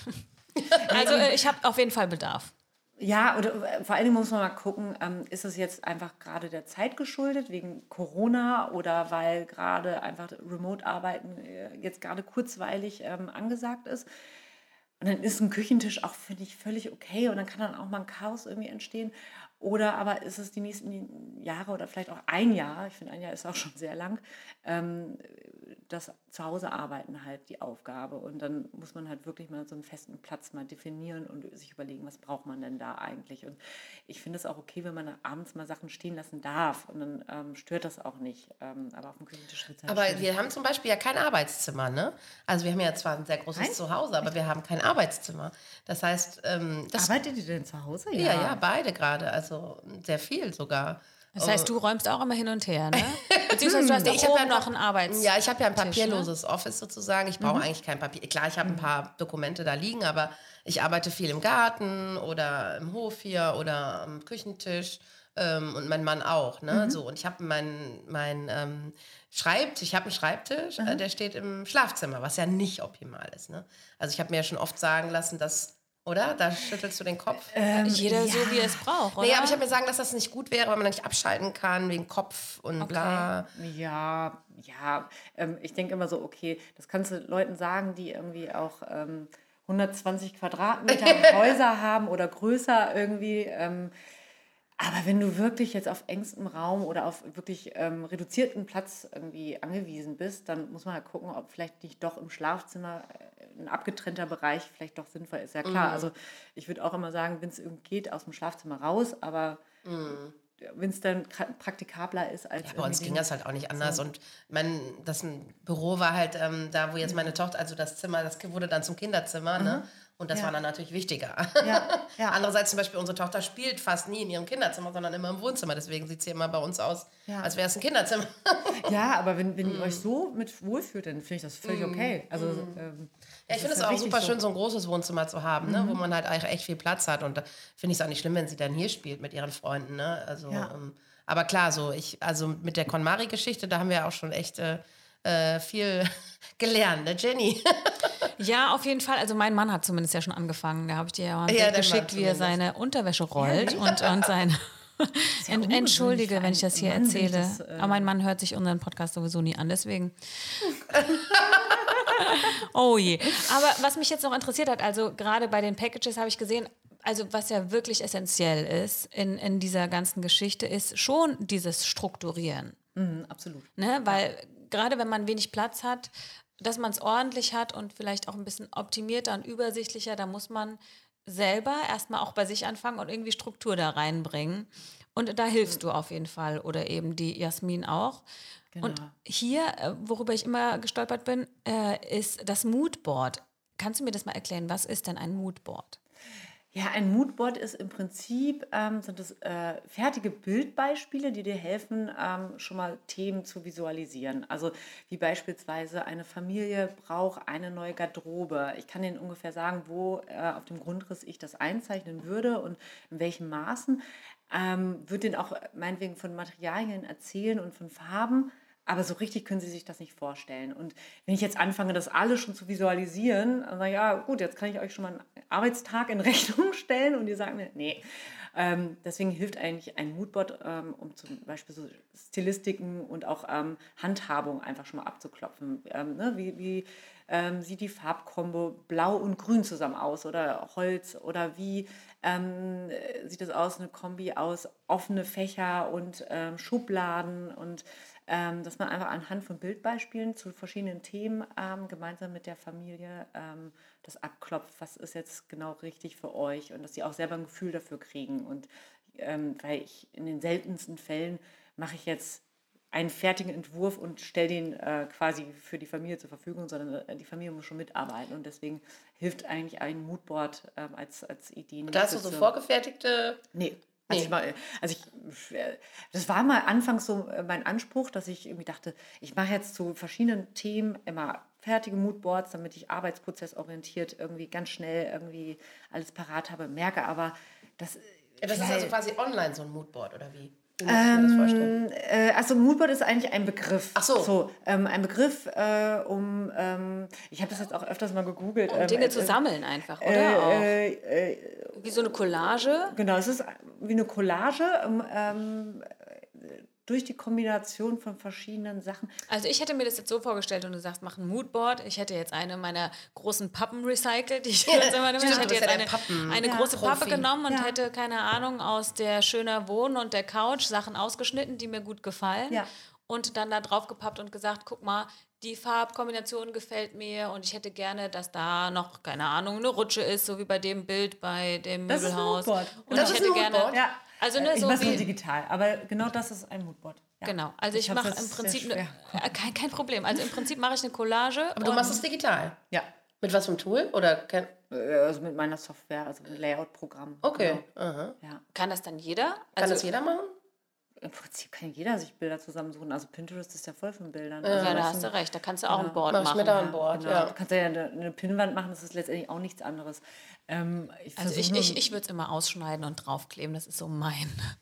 also äh, ich habe auf jeden Fall Bedarf. Ja, oder äh, vor allen Dingen muss man mal gucken, ähm, ist es jetzt einfach gerade der Zeit geschuldet, wegen Corona oder weil gerade einfach Remote-Arbeiten äh, jetzt gerade kurzweilig ähm, angesagt ist. Und dann ist ein Küchentisch auch, finde ich, völlig okay und dann kann dann auch mal ein Chaos irgendwie entstehen. Oder aber ist es die nächsten Jahre oder vielleicht auch ein Jahr, ich finde ein Jahr ist auch schon sehr lang, ähm, das Zuhause arbeiten halt die Aufgabe. Und dann muss man halt wirklich mal so einen festen Platz mal definieren und sich überlegen, was braucht man denn da eigentlich. Und ich finde es auch okay, wenn man abends mal Sachen stehen lassen darf. Und dann ähm, stört das auch nicht. Ähm, aber auf dem Küchentisch wird halt Aber schwierig. wir haben zum Beispiel ja kein Arbeitszimmer, ne? Also wir haben ja zwar ein sehr großes Nein? Zuhause, aber wir haben kein Arbeitszimmer. Das heißt, ähm, das arbeitet ihr denn zu Hause? Ja, ja, ja beide gerade. Also sehr viel sogar. Das heißt, du räumst auch immer hin und her, ne? Beziehungsweise du hast ja, ich ja noch ein Arbeits. Ja, ich habe ja ein ne? papierloses ne? Office sozusagen. Ich brauche mhm. eigentlich kein Papier. Klar, ich habe ein mhm. paar Dokumente da liegen, aber ich arbeite viel im Garten oder im Hof hier oder am Küchentisch ähm, und mein Mann auch, ne? Mhm. So und ich habe meinen mein ähm, Schreibt, ich habe einen Schreibtisch, äh, der steht im Schlafzimmer, was ja nicht optimal ist, ne? Also ich habe mir ja schon oft sagen lassen, dass oder? Da schüttelst du den Kopf. Ähm, Jeder ja. so, wie er es braucht, oder? Nee, aber ich habe mir sagen, dass das nicht gut wäre, weil man nicht abschalten kann wegen Kopf und okay. bla. Ja, ja. Ähm, ich denke immer so, okay, das kannst du Leuten sagen, die irgendwie auch ähm, 120 Quadratmeter Häuser haben oder größer irgendwie. Aber wenn du wirklich jetzt auf engstem Raum oder auf wirklich ähm, reduzierten Platz irgendwie angewiesen bist, dann muss man halt gucken, ob vielleicht nicht doch im Schlafzimmer äh, ein abgetrennter Bereich vielleicht doch sinnvoll ist. Ja klar, mhm. also ich würde auch immer sagen, wenn es geht, aus dem Schlafzimmer raus, aber mhm wenn es dann praktikabler ist als. Ja, bei uns ging das halt auch nicht anders. So. Und mein, das Büro war halt ähm, da, wo jetzt meine Tochter, also das Zimmer, das wurde dann zum Kinderzimmer, ne? mhm. ne? Und das ja. war dann natürlich wichtiger. Ja. Ja. Andererseits zum Beispiel, unsere Tochter spielt fast nie in ihrem Kinderzimmer, sondern immer im Wohnzimmer. Deswegen sieht sie immer bei uns aus, als wäre es ein Kinderzimmer. ja, aber wenn, wenn ihr euch so mit wohlfühlt, dann finde ich das völlig mm. okay. Also, mm. ähm, ja, ich finde es auch super so. schön, so ein großes Wohnzimmer zu haben, ne? Mhm. wo man halt echt viel Platz hat. Und da finde ich es auch nicht schlimm, wenn sie dann hier spielt mit ihren Freunden. Ne? Also, ähm, aber klar, so ich, also mit der KonMari-Geschichte, da haben wir auch schon echt äh, äh viel gelernt, ne, Jenny? Ja, auf jeden Fall. Also mein Mann hat zumindest ja schon angefangen. Da habe ich dir ja mal ein ja, Bild geschickt, wie er seine Unterwäsche rollt ja, und, und sein. Ent, entschuldige, wenn ich das hier Mann, erzähle. Das, äh Aber mein Mann hört sich unseren Podcast sowieso nie an, deswegen. oh je. Aber was mich jetzt noch interessiert hat, also gerade bei den Packages habe ich gesehen, also was ja wirklich essentiell ist in, in dieser ganzen Geschichte, ist schon dieses Strukturieren. Mhm, absolut. Ne? Weil gerade wenn man wenig Platz hat, dass man es ordentlich hat und vielleicht auch ein bisschen optimierter und übersichtlicher, da muss man selber erstmal auch bei sich anfangen und irgendwie Struktur da reinbringen. Und da hilfst du auf jeden Fall oder eben die Jasmin auch. Genau. Und hier, äh, worüber ich immer gestolpert bin, äh, ist das Moodboard. Kannst du mir das mal erklären? Was ist denn ein Moodboard? Ja, ein Moodboard ist im Prinzip, ähm, sind das äh, fertige Bildbeispiele, die dir helfen, ähm, schon mal Themen zu visualisieren. Also wie beispielsweise eine Familie braucht eine neue Garderobe. Ich kann Ihnen ungefähr sagen, wo äh, auf dem Grundriss ich das einzeichnen würde und in welchen Maßen. Ähm, würde Ihnen auch meinetwegen von Materialien erzählen und von Farben. Aber so richtig können sie sich das nicht vorstellen. Und wenn ich jetzt anfange, das alles schon zu visualisieren, dann sage ich, ja gut, jetzt kann ich euch schon mal einen Arbeitstag in Rechnung stellen und ihr sagt mir, nee. Ähm, deswegen hilft eigentlich ein Moodboard, ähm, um zum Beispiel so Stilistiken und auch ähm, Handhabung einfach schon mal abzuklopfen. Ähm, ne? Wie, wie ähm, sieht die Farbkombo Blau und Grün zusammen aus oder Holz oder wie ähm, sieht das aus, eine Kombi aus offene Fächer und Schubladen und ähm, dass man einfach anhand von Bildbeispielen zu verschiedenen Themen ähm, gemeinsam mit der Familie ähm, das abklopft, was ist jetzt genau richtig für euch und dass sie auch selber ein Gefühl dafür kriegen. Und ähm, weil ich in den seltensten Fällen mache ich jetzt einen fertigen Entwurf und stelle den äh, quasi für die Familie zur Verfügung, sondern äh, die Familie muss schon mitarbeiten und deswegen hilft eigentlich ein Moodboard ähm, als, als Idee. Da hast du so vorgefertigte. Nee. Also, ich, mal, also ich, das war mal anfangs so äh, mein Anspruch, dass ich irgendwie dachte, ich mache jetzt zu verschiedenen Themen immer fertige Moodboards, damit ich arbeitsprozessorientiert irgendwie ganz schnell irgendwie alles parat habe. Merke aber, dass. Ja, das ist also quasi online so ein Moodboard, oder wie? Ähm, äh, also Moodboard ist eigentlich ein Begriff. Ach so. so ähm, ein Begriff, äh, um, ähm, ich habe das jetzt auch öfters mal gegoogelt. Um Dinge ähm, zu äh, sammeln einfach, oder? Äh, äh, wie so eine Collage? Genau, es ist wie eine Collage. Durch die Kombination von verschiedenen Sachen. Also ich hätte mir das jetzt so vorgestellt und du sagst, mach ein Moodboard. Ich hätte jetzt eine meiner großen Pappen recycelt. Ich, ja, jetzt immer, ich hätte jetzt eine, eine ja, große Profi. Pappe genommen und ja. hätte, keine Ahnung, aus der schöner Wohnen und der Couch Sachen ausgeschnitten, die mir gut gefallen. Und dann da drauf gepappt und gesagt, guck mal, die Farbkombination gefällt mir und ich hätte gerne, dass da noch, keine Ahnung, eine Rutsche ist, so wie bei dem Bild bei dem das Möbelhaus. Ist ein Moodboard. Und das ich hätte gerne. Ja. Also ne, ich so mache nur digital, aber genau das ist ein Moodboard. Ja. Genau, also ich, ich mache im Prinzip, ne, äh, kein, kein Problem, also im Prinzip mache ich eine Collage. Aber du machst es digital? Ja. Mit was für einem Tool? Oder äh, also mit meiner Software, also ein Layout-Programm. Okay. Genau. Ja. Kann das dann jeder? Kann also, das jeder machen? Im Prinzip kann jeder sich Bilder zusammensuchen. Also Pinterest ist ja voll von Bildern. Ja, also da hast du recht. Da kannst du auch ja. ein Board Mach machen. Ich mir da ein Board, genau. ja. Du kannst ja eine, eine Pinnwand machen, das ist letztendlich auch nichts anderes. Ähm, ich also ich, ich, ich würde es immer ausschneiden und draufkleben, das ist so mein.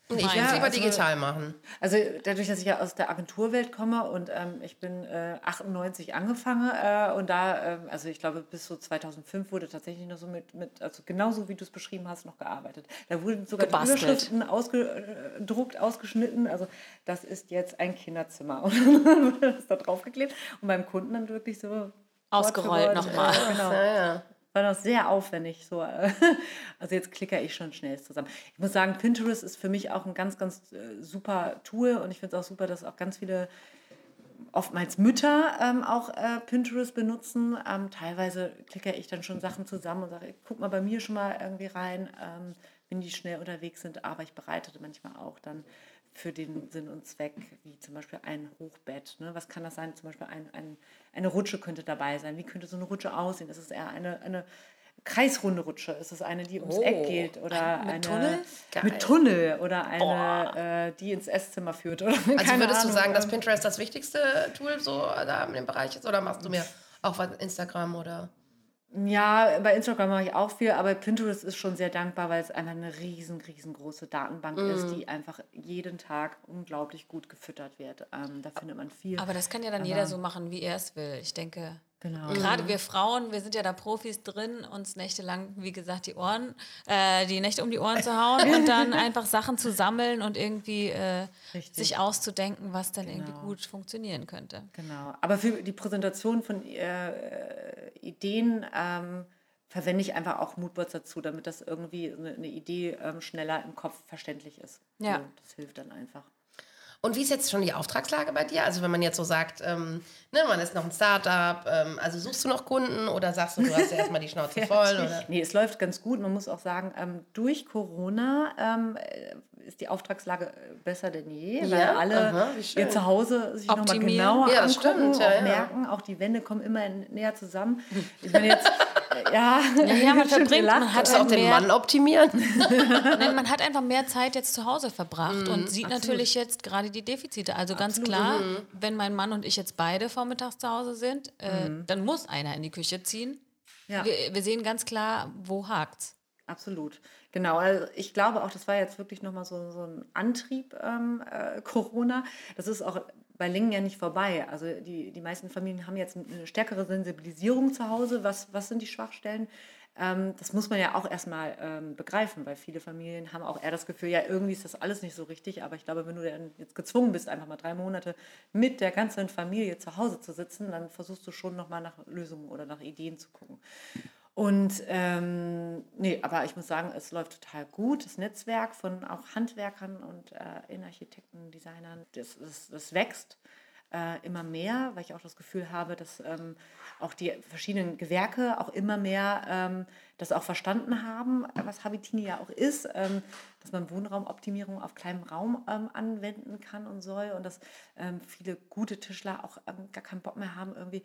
ich würde es lieber also, digital machen. Also dadurch, dass ich ja aus der Agenturwelt komme und ähm, ich bin äh, 98 angefangen äh, und da, äh, also ich glaube bis so 2005 wurde tatsächlich noch so mit, mit also genauso wie du es beschrieben hast, noch gearbeitet. Da wurden sogar Gebastelt. die Überschriften ausgedruckt, ausgeschnitten, also das ist jetzt ein Kinderzimmer und dann wurde das da draufgeklebt und beim Kunden dann wirklich so ausgerollt nochmal. Äh, genau. Ja, ja war noch sehr aufwendig. So. Also jetzt klicke ich schon schnell zusammen. Ich muss sagen, Pinterest ist für mich auch ein ganz, ganz äh, super Tool und ich finde es auch super, dass auch ganz viele oftmals Mütter ähm, auch äh, Pinterest benutzen. Ähm, teilweise klicke ich dann schon Sachen zusammen und sage, guck mal bei mir schon mal irgendwie rein, ähm, wenn die schnell unterwegs sind. Aber ich bereite manchmal auch dann für den Sinn und Zweck, wie zum Beispiel ein Hochbett. Ne? Was kann das sein? Zum Beispiel ein, ein, eine Rutsche könnte dabei sein. Wie könnte so eine Rutsche aussehen? Ist es eher eine, eine kreisrunde Rutsche? Ist es eine, die ums oh, Eck geht? Oder mit eine Tunnel? mit Tunnel oder eine, äh, die ins Esszimmer führt? Oder, also würdest Ahnung. du sagen, dass Pinterest das wichtigste Tool so da in dem Bereich ist? Oder machst du mir auch was Instagram oder? Ja, bei Instagram mache ich auch viel, aber Pinterest ist schon sehr dankbar, weil es einfach eine riesen, riesengroße Datenbank mm. ist, die einfach jeden Tag unglaublich gut gefüttert wird. Ähm, da findet man viel. Aber das kann ja dann aber jeder so machen, wie er es will. Ich denke, Genau. Gerade wir Frauen, wir sind ja da Profis drin, uns nächtelang, wie gesagt, die Ohren, äh, die Nächte um die Ohren zu hauen und dann einfach Sachen zu sammeln und irgendwie äh, sich auszudenken, was dann genau. irgendwie gut funktionieren könnte. Genau. Aber für die Präsentation von äh, Ideen ähm, verwende ich einfach auch Moodboards dazu, damit das irgendwie eine, eine Idee ähm, schneller im Kopf verständlich ist. Ja. So, das hilft dann einfach. Und wie ist jetzt schon die Auftragslage bei dir? Also wenn man jetzt so sagt, ähm, ne, man ist noch ein Startup, ähm, also suchst du noch Kunden oder sagst du, du hast ja erstmal die Schnauze voll? Oder? Nee, es läuft ganz gut. Man muss auch sagen, ähm, durch Corona ähm, ist die Auftragslage besser denn je, ja? weil alle aha, ihr zu Hause sich nochmal genauer ja, angucken, stimmt, ja, auch merken, auch die Wände kommen immer näher zusammen. Ich bin jetzt ja, ja, man verbringt, man hat auch den Mann optimieren. Nein, man hat einfach mehr Zeit jetzt zu Hause verbracht mm, und sieht absolut. natürlich jetzt gerade die Defizite. Also ganz klar, mm. wenn mein Mann und ich jetzt beide vormittags zu Hause sind, äh, mm. dann muss einer in die Küche ziehen. Ja. Wir, wir sehen ganz klar, wo hakt's. Absolut. Genau, also ich glaube auch, das war jetzt wirklich nochmal so, so ein Antrieb, ähm, äh, Corona. Das ist auch bei Lingen ja nicht vorbei. Also die, die meisten Familien haben jetzt eine stärkere Sensibilisierung zu Hause. Was, was sind die Schwachstellen? Ähm, das muss man ja auch erstmal ähm, begreifen, weil viele Familien haben auch eher das Gefühl, ja, irgendwie ist das alles nicht so richtig. Aber ich glaube, wenn du dann jetzt gezwungen bist, einfach mal drei Monate mit der ganzen Familie zu Hause zu sitzen, dann versuchst du schon nochmal nach Lösungen oder nach Ideen zu gucken. Und ähm, nee, aber ich muss sagen, es läuft total gut. Das Netzwerk von auch Handwerkern und äh, Innenarchitekten, Designern, das, das, das wächst. äh, immer mehr, weil ich auch das Gefühl habe, dass ähm, auch die verschiedenen Gewerke auch immer mehr ähm, das auch verstanden haben, was Habitini ja auch ist, ähm, dass man Wohnraumoptimierung auf kleinem Raum ähm, anwenden kann und soll und dass ähm, viele gute Tischler auch ähm, gar keinen Bock mehr haben, irgendwie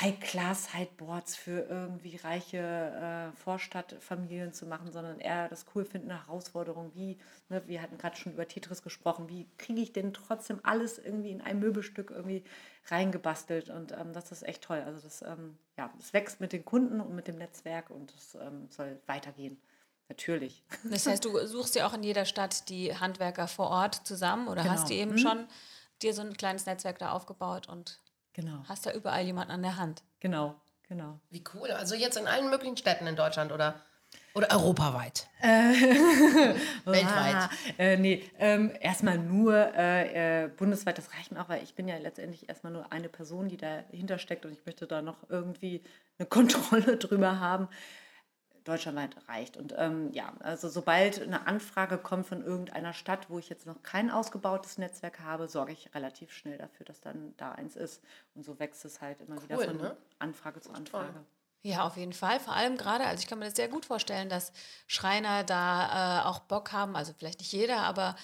High-Class-Sideboards für irgendwie reiche äh, Vorstadtfamilien zu machen, sondern eher das cool finden, eine Herausforderung, wie, ne, wir hatten gerade schon über Tetris gesprochen, wie kriege ich denn trotzdem alles irgendwie in ein Möbelstück irgendwie reingebastelt und ähm, das ist echt toll. Also das, ähm, ja, das wächst mit den Kunden und mit dem Netzwerk und das ähm, soll weitergehen. Natürlich. Das heißt, du suchst ja auch in jeder Stadt die Handwerker vor Ort zusammen oder genau. hast du eben hm. schon dir so ein kleines Netzwerk da aufgebaut und Genau. Hast da überall jemanden an der Hand. Genau, genau. Wie cool. Also jetzt in allen möglichen Städten in Deutschland oder, oder europaweit? Äh, Weltweit? Äh, nee, ähm, erstmal nur äh, äh, bundesweit. Das reicht mir auch, weil ich bin ja letztendlich erstmal nur eine Person, die dahinter steckt und ich möchte da noch irgendwie eine Kontrolle drüber haben deutschlandweit reicht. Und ähm, ja, also sobald eine Anfrage kommt von irgendeiner Stadt, wo ich jetzt noch kein ausgebautes Netzwerk habe, sorge ich relativ schnell dafür, dass dann da eins ist. Und so wächst es halt immer cool, wieder von ne? Anfrage zu Anfrage. Toll. Ja, auf jeden Fall. Vor allem gerade, also ich kann mir das sehr gut vorstellen, dass Schreiner da äh, auch Bock haben, also vielleicht nicht jeder, aber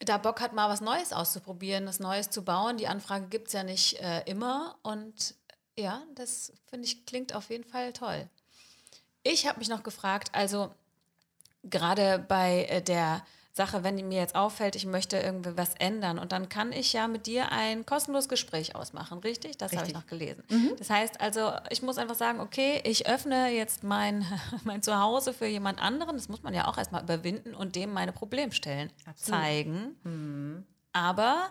da Bock hat, mal was Neues auszuprobieren, was Neues zu bauen. Die Anfrage gibt es ja nicht äh, immer. Und ja, das finde ich klingt auf jeden Fall toll. Ich habe mich noch gefragt, also gerade bei äh, der Sache, wenn mir jetzt auffällt, ich möchte irgendwie was ändern und dann kann ich ja mit dir ein kostenloses Gespräch ausmachen, richtig? Das habe ich noch gelesen. Mhm. Das heißt also, ich muss einfach sagen, okay, ich öffne jetzt mein, mein Zuhause für jemand anderen, das muss man ja auch erstmal überwinden und dem meine Problemstellen Absolut. zeigen. Mhm. Aber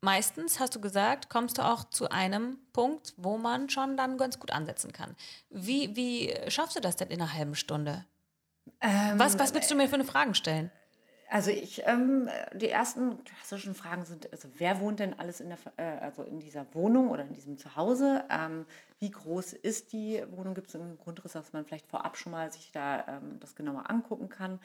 meistens, hast du gesagt, kommst du auch zu einem Punkt, wo man schon dann ganz gut ansetzen kann. Wie, wie schaffst du das denn in einer halben Stunde? Ähm, was, was willst du mir für eine Fragen stellen? Also ich, ähm, die ersten klassischen Fragen sind, also wer wohnt denn alles in, der, äh, also in dieser Wohnung oder in diesem Zuhause? Ähm, wie groß ist die Wohnung? Gibt es einen Grundriss, dass man vielleicht vorab schon mal sich da ähm, das genauer angucken kann?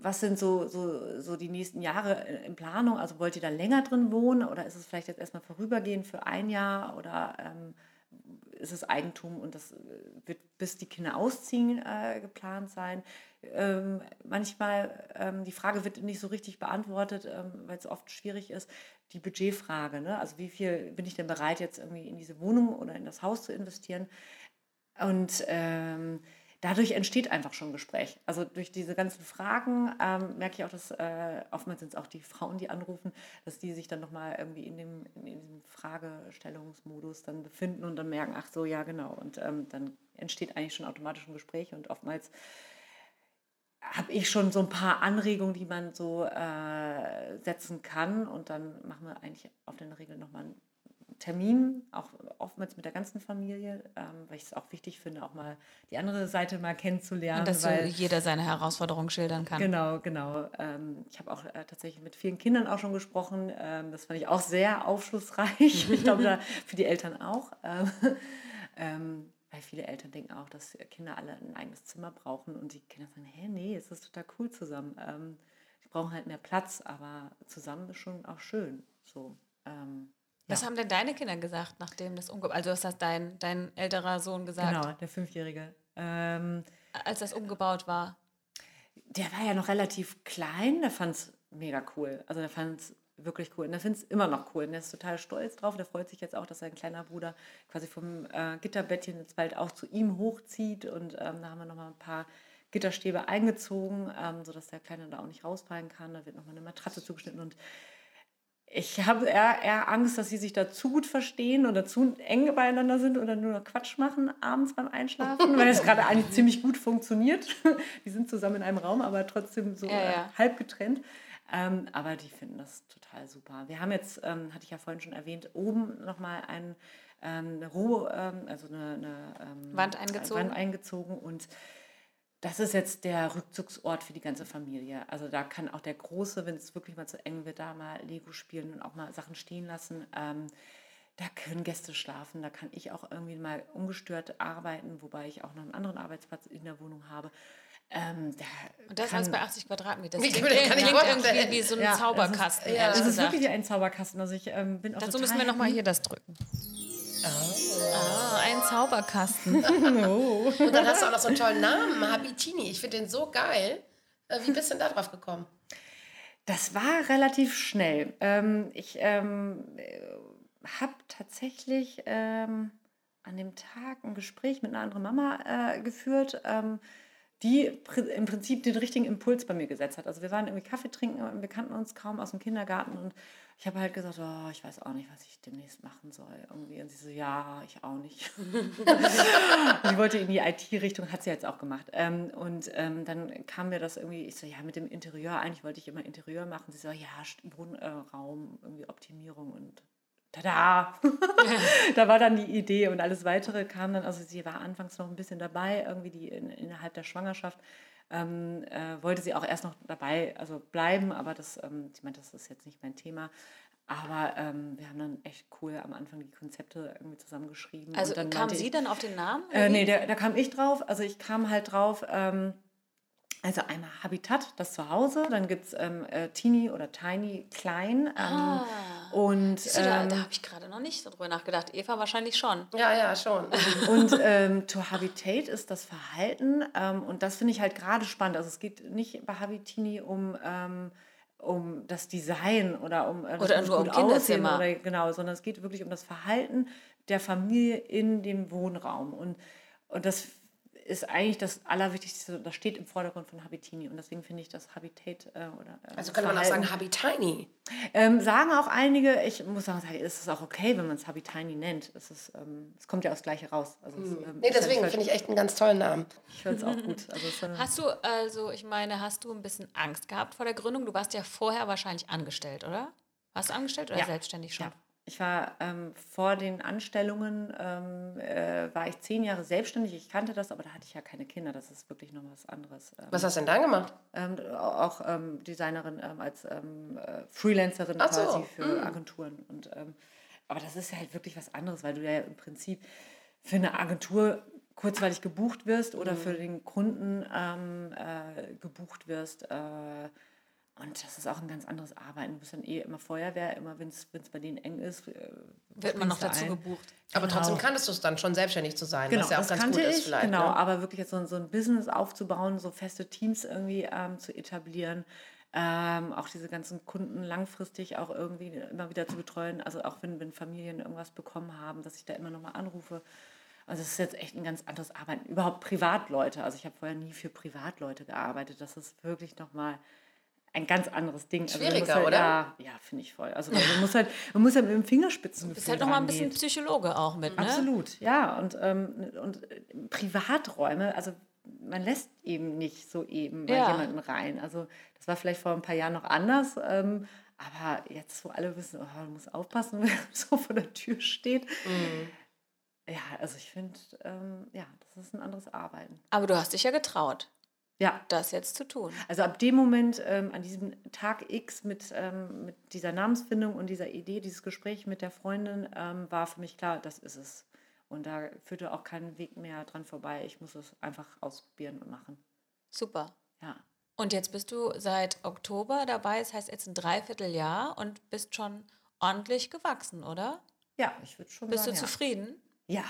Was sind so, so, so die nächsten Jahre in Planung? Also wollt ihr da länger drin wohnen oder ist es vielleicht jetzt erstmal vorübergehend für ein Jahr oder ähm, ist es Eigentum und das äh, wird bis die Kinder ausziehen äh, geplant sein? Ähm, manchmal, ähm, die Frage wird nicht so richtig beantwortet, ähm, weil es oft schwierig ist, die Budgetfrage. Ne? Also wie viel bin ich denn bereit, jetzt irgendwie in diese Wohnung oder in das Haus zu investieren? Und ähm, dadurch entsteht einfach schon Gespräch. Also durch diese ganzen Fragen ähm, merke ich auch, dass äh, oftmals sind es auch die Frauen, die anrufen, dass die sich dann nochmal irgendwie in dem, in diesem Fragestellungsmodus dann befinden und dann merken, ach so, ja genau. Und ähm, dann entsteht eigentlich schon automatisch ein Gespräch und oftmals habe ich schon so ein paar Anregungen, die man so äh, setzen kann und dann machen wir eigentlich auf den Regeln nochmal ein Termin, auch oftmals mit der ganzen Familie, ähm, weil ich es auch wichtig finde, auch mal die andere Seite mal kennenzulernen. Und dass weil, jeder seine Herausforderungen schildern kann. Genau, genau. Ähm, ich habe auch äh, tatsächlich mit vielen Kindern auch schon gesprochen. Ähm, das fand ich auch sehr aufschlussreich. ich glaube, für die Eltern auch. Ähm, ähm, weil viele Eltern denken auch, dass Kinder alle ein eigenes Zimmer brauchen und die Kinder sagen, hä, nee, es ist total cool zusammen. Ähm, die brauchen halt mehr Platz, aber zusammen ist schon auch schön. So. Ähm, was haben denn deine Kinder gesagt, nachdem das umgebaut Also, was hat dein, dein älterer Sohn gesagt? Genau, der Fünfjährige. Ähm, Als das umgebaut war? Der war ja noch relativ klein, der fand es mega cool. Also, der fand es wirklich cool. Und der findet es immer noch cool. Und der ist total stolz drauf. Der freut sich jetzt auch, dass sein kleiner Bruder quasi vom äh, Gitterbettchen jetzt bald auch zu ihm hochzieht. Und ähm, da haben wir nochmal ein paar Gitterstäbe eingezogen, ähm, sodass der Kleine da auch nicht rausfallen kann. Da wird nochmal eine Matratze zugeschnitten und ich habe eher, eher Angst, dass sie sich da zu gut verstehen oder zu eng beieinander sind oder nur noch Quatsch machen abends beim Einschlafen, weil es gerade eigentlich ziemlich gut funktioniert. Die sind zusammen in einem Raum, aber trotzdem so ja, ja. Äh, halb getrennt. Ähm, aber die finden das total super. Wir haben jetzt, ähm, hatte ich ja vorhin schon erwähnt, oben nochmal ein, ähm, eine Roh, ähm, also eine, eine ähm, Wand eingezogen. Wand eingezogen und das ist jetzt der Rückzugsort für die ganze Familie. Also da kann auch der Große, wenn es wirklich mal zu eng wird, da mal Lego spielen und auch mal Sachen stehen lassen. Ähm, da können Gäste schlafen, da kann ich auch irgendwie mal ungestört arbeiten, wobei ich auch noch einen anderen Arbeitsplatz in der Wohnung habe. Ähm, da Und das kann- alles bei 80 Quadratmetern. Das klingt, das klingt vorstellen. irgendwie wie so ein Ja, das ist- Zauberkasten, ja, Es ist wirklich ein Zauberkasten. Also ich ähm, bin auch Dazu müssen wir nochmal hier das drücken. Ah, ein Zauberkasten. Und dann hast du auch noch so einen tollen Namen, Habitini. Ich finde den so geil. Äh, Wie bist du denn da drauf gekommen? Das war relativ schnell. Ähm, ich ähm, habe tatsächlich ähm, an dem Tag ein Gespräch mit einer anderen Mama äh, geführt, ähm, die pr im Prinzip den richtigen Impuls bei mir gesetzt hat. Also wir waren irgendwie Kaffee trinken und wir kannten uns kaum aus dem Kindergarten und ich habe halt gesagt, oh, ich weiß auch nicht, was ich demnächst machen soll. Irgendwie. Und sie so, ja, ich auch nicht. ich wollte in die IT-Richtung, hat sie jetzt auch gemacht. Ähm, und ähm, dann kam mir das irgendwie, ich so, ja, mit dem Interieur, eigentlich wollte ich immer Interieur machen. Sie so, ja, Wohnraum, irgendwie Optimierung und tada! da war dann die Idee und alles weitere kam dann, also sie war anfangs noch ein bisschen dabei, irgendwie die in, innerhalb der Schwangerschaft. Ähm, äh, wollte sie auch erst noch dabei also bleiben, aber das, ähm, ich meine, das ist jetzt nicht mein Thema. Aber ähm, wir haben dann echt cool am Anfang die Konzepte irgendwie zusammengeschrieben. Also und dann kam sie ich, dann auf den Namen? äh, nee, da, da kam ich drauf. Also ich kam halt drauf, ähm, also einmal Habitat, das Zuhause, dann gibt es ähm, äh, Teeny oder Tiny, klein. Ähm, und Siehst du, da, ähm, da habe ich gerade noch nicht so drüber nachgedacht. Eva wahrscheinlich schon. Ja, ja, schon. und ähm, to Habitate ist das Verhalten. Ähm, und das finde ich halt gerade spannend. Also es geht nicht bei Habitini um, ähm, um das Design oder um äh, das Oder nur um Kinderzimmer. Oder, genau, sondern es geht wirklich um das Verhalten der Familie in dem Wohnraum. Und, und das ist eigentlich das Allerwichtigste, das steht im Vordergrund von Habitini. Und deswegen finde ich das Habitate äh, oder äh, Also könnte man auch sagen Habitini. ähm, sagen auch einige, ich muss sagen, ist es auch okay, wenn man es Habitini nennt. Es, ist, ähm, es kommt ja aus Gleiche raus. Also es, ähm, Hm. Nee, ist ja deswegen nicht finde ich echt einen ganz tollen Namen. ich finde es auch gut. Also es ist dann, Hast du, also ich meine, hast du ein bisschen Angst gehabt vor der Gründung? Du warst ja vorher wahrscheinlich angestellt, oder? Warst du angestellt oder Ja. selbstständig schon? ja. Ich war ähm, vor den Anstellungen, ähm, äh, war ich zehn Jahre selbstständig. Ich kannte das, aber da hatte ich ja keine Kinder. Das ist wirklich noch was anderes. Ähm, Was hast du denn dann gemacht? ähm, auch ähm, Designerin ähm, als äh, Freelancerin so, quasi für Agenturen. Und, aber das ist ja halt wirklich was anderes, weil du ja im Prinzip für eine Agentur kurzweilig gebucht wirst oder für den Kunden äh, gebucht wirst. Und das ist auch ein ganz anderes Arbeiten. Du bist dann eh immer Feuerwehr, immer wenn es bei denen eng ist. äh, Wird man noch dazu ein. gebucht? Aber Genau. trotzdem kanntest du es dann schon selbstständig zu sein, Genau, was ja auch ganz kannte gut ich, ist vielleicht. genau, Ne? aber wirklich jetzt so, so ein Business aufzubauen, so feste Teams irgendwie ähm, zu etablieren, ähm, auch diese ganzen Kunden langfristig auch irgendwie immer wieder zu betreuen, also auch wenn, wenn Familien irgendwas bekommen haben, dass ich da immer nochmal anrufe. Also es ist jetzt echt ein ganz anderes Arbeiten. Überhaupt Privatleute, also ich habe vorher nie für Privatleute gearbeitet, das ist wirklich nochmal ein ganz anderes Ding. Also man muss Schwieriger, halt, oder? Ja, ja finde ich voll. Also man muss halt, man muss halt mit dem Fingerspitzen. Du bist halt noch mal ein bisschen Psychologe auch mit, ne? Absolut, ja. Und, ähm, und äh, Privaträume, also man lässt eben nicht so eben bei Ja. jemanden rein. Also das war vielleicht vor ein paar Jahren noch anders. Ähm, aber jetzt, wo alle wissen, oh, du musst aufpassen, wer so vor der Tür steht. Mhm. Ja, also ich finde, ähm, ja, das ist ein anderes Arbeiten. Aber du hast dich ja getraut, Ja, das jetzt zu tun. also ab dem Moment, ähm, an diesem Tag X mit, ähm, mit dieser Namensfindung und dieser Idee, dieses Gespräch mit der Freundin, ähm, war für mich klar, das ist es. Und da führte auch kein Weg mehr dran vorbei. Ich muss es einfach ausprobieren und machen. Super. Ja. Und jetzt bist du seit Oktober dabei, das heißt jetzt ein Dreivierteljahr und bist schon ordentlich gewachsen, oder? Ja, ich würde schon Bist du sagen, ja. zufrieden? Ja,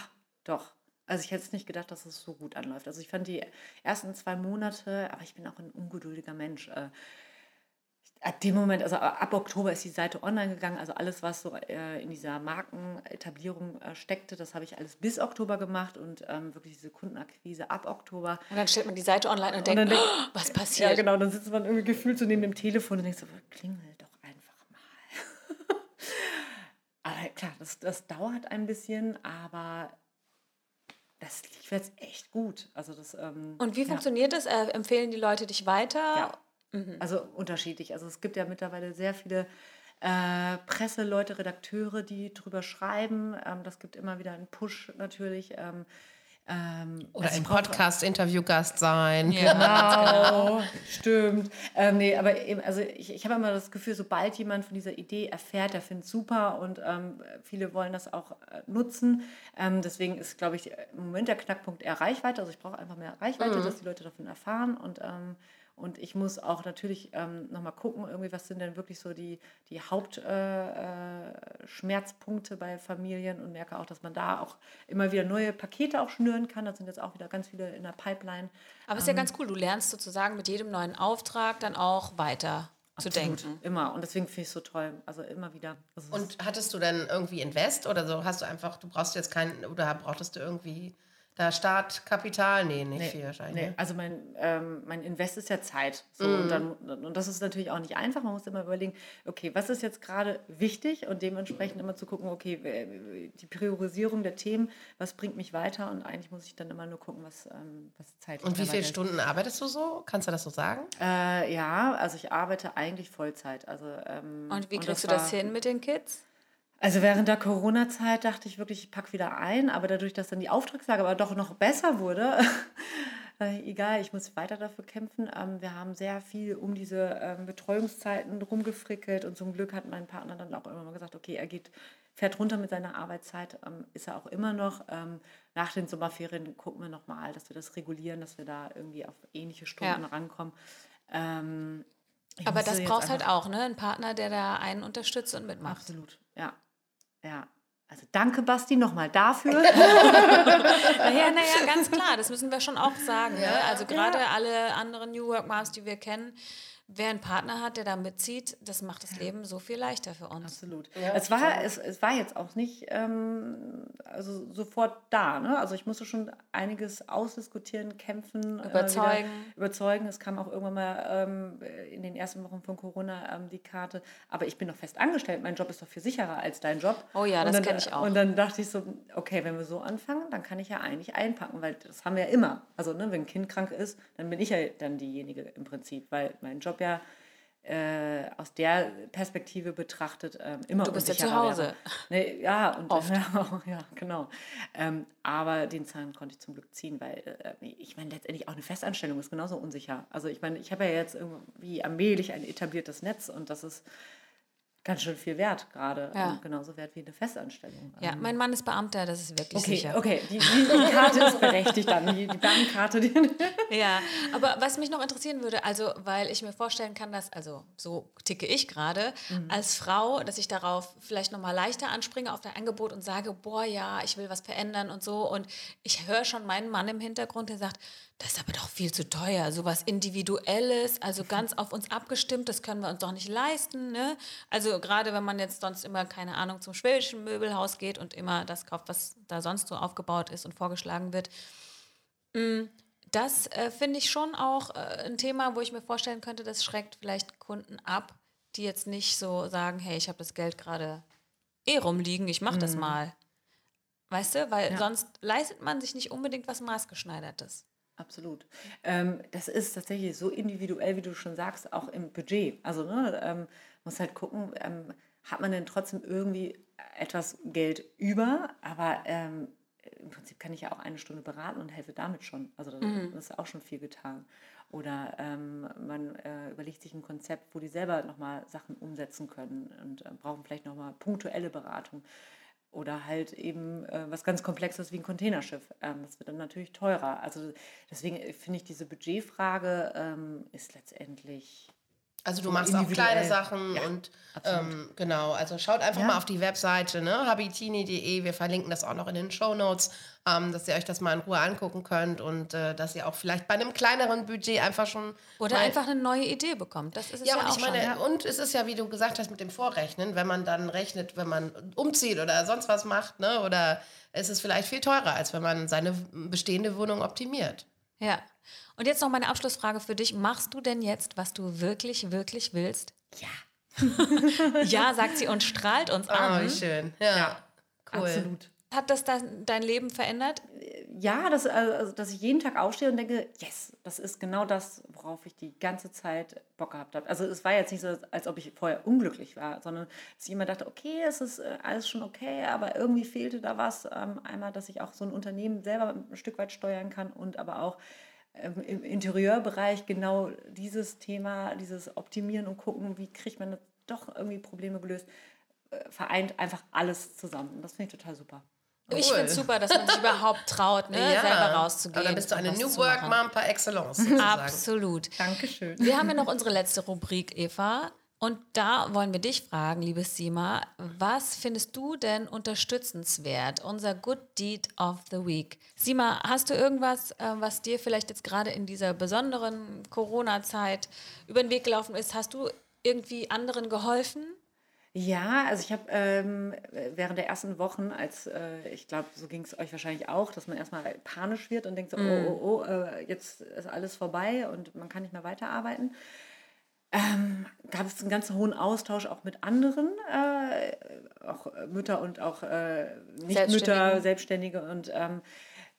doch. Also ich hätte es nicht gedacht, dass es so gut anläuft. Also ich fand die ersten zwei Monate, aber ich bin auch ein ungeduldiger Mensch. Äh, ab dem Moment, also ab Oktober ist die Seite online gegangen. Also alles, was so äh, in dieser Markenetablierung äh, steckte, das habe ich alles bis Oktober gemacht und ähm, wirklich diese Kundenakquise ab Oktober. Und dann stellt man die Seite online und denkt, dann denk- "Oh, was passiert? Ja, genau, dann sitzt man irgendwie gefühlt so neben dem Telefon und denkt so, klingel doch einfach mal. aber klar, das, das dauert ein bisschen, aber das lief jetzt echt gut. Also das, ähm, Und wie ja. funktioniert das? Äh, empfehlen die Leute dich weiter? Ja. Also unterschiedlich. Also es gibt ja mittlerweile sehr viele äh, Presseleute, Redakteure, die drüber schreiben. Ähm, das gibt immer wieder einen Push natürlich. Ähm, ähm, Oder also ein Podcast-Interviewgast sein. Genau, Dann stimmt. Ähm, nee, aber eben, also ich, ich habe immer das Gefühl, sobald jemand von dieser Idee erfährt, der findet es super und ähm, viele wollen das auch äh, nutzen. Ähm, deswegen ist, glaube ich, im Moment der Knackpunkt eher Reichweite. Also ich brauche einfach mehr Reichweite, mhm. dass die Leute davon erfahren und ähm, und ich muss auch natürlich ähm, nochmal gucken, irgendwie, was sind denn wirklich so die, die Hauptschmerzpunkte äh, äh, bei Familien und merke auch, dass man da auch immer wieder neue Pakete auch schnüren kann. Da sind jetzt auch wieder ganz viele in der Pipeline. Aber es ist ja ähm, ganz cool, du lernst sozusagen mit jedem neuen Auftrag dann auch weiter zu denken. Immer. Und deswegen finde ich es so toll. Also immer wieder. Also und hattest du dann irgendwie Invest oder so? Hast du einfach, du brauchst jetzt keinen, oder brauchtest du irgendwie da Startkapital? Nee, nicht nee, viel wahrscheinlich. Nee. Ne? Also mein, ähm, mein Invest ist ja Zeit. So, mm. und, dann, und das ist natürlich auch nicht einfach. Man muss immer überlegen, okay, was ist jetzt gerade wichtig und dementsprechend immer zu gucken, okay, die Priorisierung der Themen, was bringt mich weiter und eigentlich muss ich dann immer nur gucken, was, ähm, was Zeit Und wie viele Stunden arbeitest du so? Kannst du das so sagen? Äh, ja, also ich arbeite eigentlich Vollzeit. Also, ähm, und wie kriegst und du das hin mit den Kids? Also während der Corona-Zeit dachte ich wirklich, ich packe wieder ein, aber dadurch, dass dann die Auftragslage aber doch noch besser wurde, äh, egal, ich muss weiter dafür kämpfen. Ähm, wir haben sehr viel um diese ähm, Betreuungszeiten rumgefrickelt und zum Glück hat mein Partner dann auch immer mal gesagt, okay, er geht, fährt runter mit seiner Arbeitszeit, ähm, ist er auch immer noch. Nach den Sommerferien gucken wir nochmal, dass wir das regulieren, dass wir da irgendwie auf ähnliche Stunden ja. rankommen. Ähm, aber das braucht halt auch, ne? Ein Partner, der da einen unterstützt und mitmacht. Absolut, ja. Ja. Also danke, Basti, nochmal dafür. naja, naja, ganz klar, das müssen wir schon auch sagen. Ne? Ja, ne? Also gerade ja. alle anderen New Work Moms, die wir kennen, wer einen Partner hat, der da mitzieht, das macht das Leben so viel leichter für uns. Absolut. Ja, es, war, es, es war jetzt auch nicht ähm, also sofort da. Ne? Also ich musste schon einiges ausdiskutieren, kämpfen, äh, überzeugen. Äh, überzeugen. Es kam auch irgendwann mal ähm, in den ersten Wochen von Corona ähm, die Karte. Aber ich bin noch fest angestellt. Mein Job ist doch viel sicherer als dein Job. Oh ja, das kenne ich auch. Und dann dachte ich so, okay, wenn wir so anfangen, dann kann ich ja eigentlich einpacken, weil das haben wir ja immer. Also ne, wenn ein Kind krank ist, dann bin ich ja dann diejenige im Prinzip, weil mein Job ja äh, aus der Perspektive betrachtet ähm, immer Du bist ja zu Hause. Nee, ja, und, Oft. Ja, ja genau. Ähm, aber den Zahn konnte ich zum Glück ziehen, weil äh, ich meine, letztendlich auch eine Festanstellung ist genauso unsicher. Also ich meine, ich habe ja jetzt irgendwie allmählich ein etabliertes Netz und das ist ganz schön viel wert gerade. Ja. genauso wert wie eine Festanstellung. Ja, ähm, mein Mann ist Beamter, das ist wirklich okay, sicher. Okay, die, die, die Karte ist berechtigt dann, die, die Beamtenkarte. ja, aber was mich noch interessieren würde, also weil ich mir vorstellen kann, dass, also so ticke ich gerade, mhm. als Frau, dass ich darauf vielleicht nochmal leichter anspringe auf dein Angebot und sage, boah, ja, ich will was verändern und so. Und ich höre schon meinen Mann im Hintergrund, der sagt, das ist aber doch viel zu teuer. So was Individuelles, also ganz auf uns abgestimmt, das können wir uns doch nicht leisten. Ne? Also gerade wenn man jetzt sonst immer, keine Ahnung, zum schwedischen Möbelhaus geht und immer das kauft, was da sonst so aufgebaut ist und vorgeschlagen wird. Mm, das äh, finde ich schon auch äh, ein Thema, wo ich mir vorstellen könnte, das schreckt vielleicht Kunden ab, die jetzt nicht so sagen, hey, ich habe das Geld gerade eh rumliegen, ich mache das mhm. mal. Weißt du, weil ja. sonst leistet man sich nicht unbedingt was maßgeschneidertes. Absolut. Ähm, das ist tatsächlich so individuell, wie du schon sagst, auch im Budget. Also ne, ähm, muss halt gucken, ähm, hat man denn trotzdem irgendwie etwas Geld über, aber ähm, im Prinzip kann ich ja auch eine Stunde beraten und helfe damit schon. Also das, mhm. das ist auch schon viel getan. Oder ähm, man äh, überlegt sich ein Konzept, wo die selber nochmal Sachen umsetzen können und äh, brauchen vielleicht nochmal punktuelle Beratung. Oder halt eben äh, was ganz Komplexes wie ein Containerschiff. Ähm, das wird dann natürlich teurer. Also deswegen äh, finde ich, diese Budgetfrage ähm, ist letztendlich also du machst auch kleine Sachen ja, und ähm, genau, also schaut einfach ja. mal auf die Webseite, ne, habitini.de, wir verlinken das auch noch in den Show Notes, ähm, dass ihr euch das mal in Ruhe angucken könnt und äh, dass ihr auch vielleicht bei einem kleineren Budget einfach schon... Oder einfach eine neue Idee bekommt, das ist es ja, ja und auch ich meine, schon, Und es ist ja, wie du gesagt hast, mit dem Vorrechnen, wenn man dann rechnet, wenn man umzieht oder sonst was macht, ne, oder es ist vielleicht viel teurer, als wenn man seine bestehende Wohnung optimiert. Ja. Und jetzt noch meine Abschlussfrage für dich. Machst du denn jetzt, was du wirklich, wirklich willst? Ja. ja, sagt sie und strahlt uns an. Oh, wie schön. Ja, ja cool. Absolut. Hat das dein Leben verändert? Ja, das, also, dass ich jeden Tag aufstehe und denke, yes, das ist genau das, worauf ich die ganze Zeit Bock gehabt habe. Also es war jetzt nicht so, als ob ich vorher unglücklich war, sondern dass ich immer dachte, okay, es ist äh, alles schon okay, aber irgendwie fehlte da was. Ähm, einmal, dass ich auch so ein Unternehmen selber ein Stück weit steuern kann und aber auch ähm, im Interieurbereich genau dieses Thema, dieses Optimieren und gucken, wie kriegt man doch irgendwie Probleme gelöst, äh, vereint einfach alles zusammen. Das finde ich total super. Ich finde es super, dass man sich überhaupt traut, ne, ja. selber rauszugehen. Aber dann bist du eine New Work Mom par excellence. Sozusagen. Absolut. Dankeschön. Wir haben ja noch unsere letzte Rubrik, Eva. Und da wollen wir dich fragen, liebe Sima, was findest du denn unterstützenswert? Unser Good Deed of the Week. Sima, hast du irgendwas, äh, was dir vielleicht jetzt gerade in dieser besonderen Corona-Zeit über den Weg gelaufen ist? Hast du irgendwie anderen geholfen? Ja, also ich habe ähm, während der ersten Wochen, als äh, ich glaube, so ging es euch wahrscheinlich auch, dass man erstmal panisch wird und denkt so, mm. oh, oh, oh, äh, jetzt ist alles vorbei und man kann nicht mehr weiterarbeiten ähm, gab es einen ganz hohen Austausch auch mit anderen, äh, auch Mütter und auch äh, Nicht-Mütter, Selbstständige. Und ähm,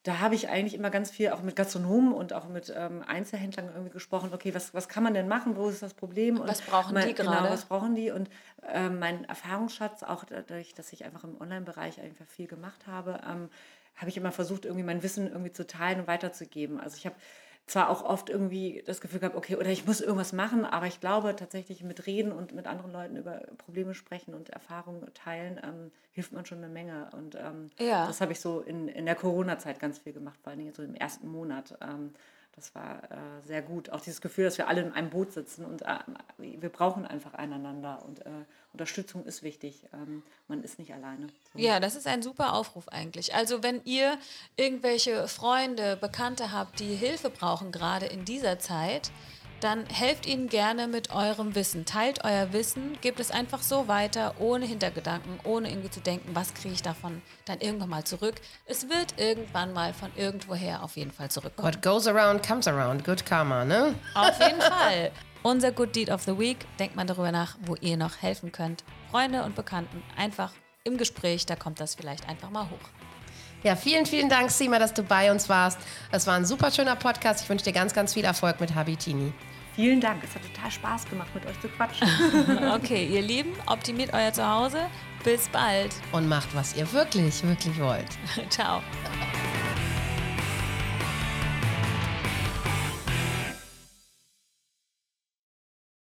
da habe ich eigentlich immer ganz viel auch mit Gastronomen und auch mit ähm, Einzelhändlern irgendwie gesprochen. Okay, was, was kann man denn machen? Wo ist das Problem? Und was brauchen mein, die genau, gerade? Genau, was brauchen die? Und ähm, mein Erfahrungsschatz, auch dadurch, dass ich einfach im Online-Bereich einfach viel gemacht habe, ähm, habe ich immer versucht, irgendwie mein Wissen irgendwie zu teilen und weiterzugeben. Also ich habe zwar auch oft irgendwie das Gefühl gehabt, okay, oder ich muss irgendwas machen, aber ich glaube tatsächlich mit Reden und mit anderen Leuten über Probleme sprechen und Erfahrungen teilen, ähm, hilft man schon eine Menge. Und ähm, ja. das habe ich so in, in der Corona-Zeit ganz viel gemacht, vor allen Dingen so im ersten Monat. Ähm, das war äh, sehr gut. Auch dieses Gefühl, dass wir alle in einem Boot sitzen und äh, wir brauchen einfach einander und äh, Unterstützung ist wichtig. Ähm, man ist nicht alleine. So. Ja, das ist ein super Aufruf eigentlich. Also wenn ihr irgendwelche Freunde, Bekannte habt, die Hilfe brauchen, gerade in dieser Zeit, dann helft ihnen gerne mit eurem Wissen. Teilt euer Wissen, gebt es einfach so weiter, ohne Hintergedanken, ohne irgendwie zu denken, was kriege ich davon dann irgendwann mal zurück. Es wird irgendwann mal von irgendwoher auf jeden Fall zurückkommen. What goes around comes around. Good Karma, ne? Auf jeden Fall. Unser Good Deed of the Week. Denkt mal darüber nach, wo ihr noch helfen könnt. Freunde und Bekannten einfach im Gespräch, da kommt das vielleicht einfach mal hoch. Ja, vielen, vielen Dank, Sima, dass du bei uns warst. Es war ein super schöner Podcast. Ich wünsche dir ganz, ganz viel Erfolg mit Habitini. Vielen Dank. Es hat total Spaß gemacht, mit euch zu quatschen. okay, ihr Lieben, optimiert euer Zuhause. Bis bald. Und macht, was ihr wirklich, wirklich wollt. Ciao.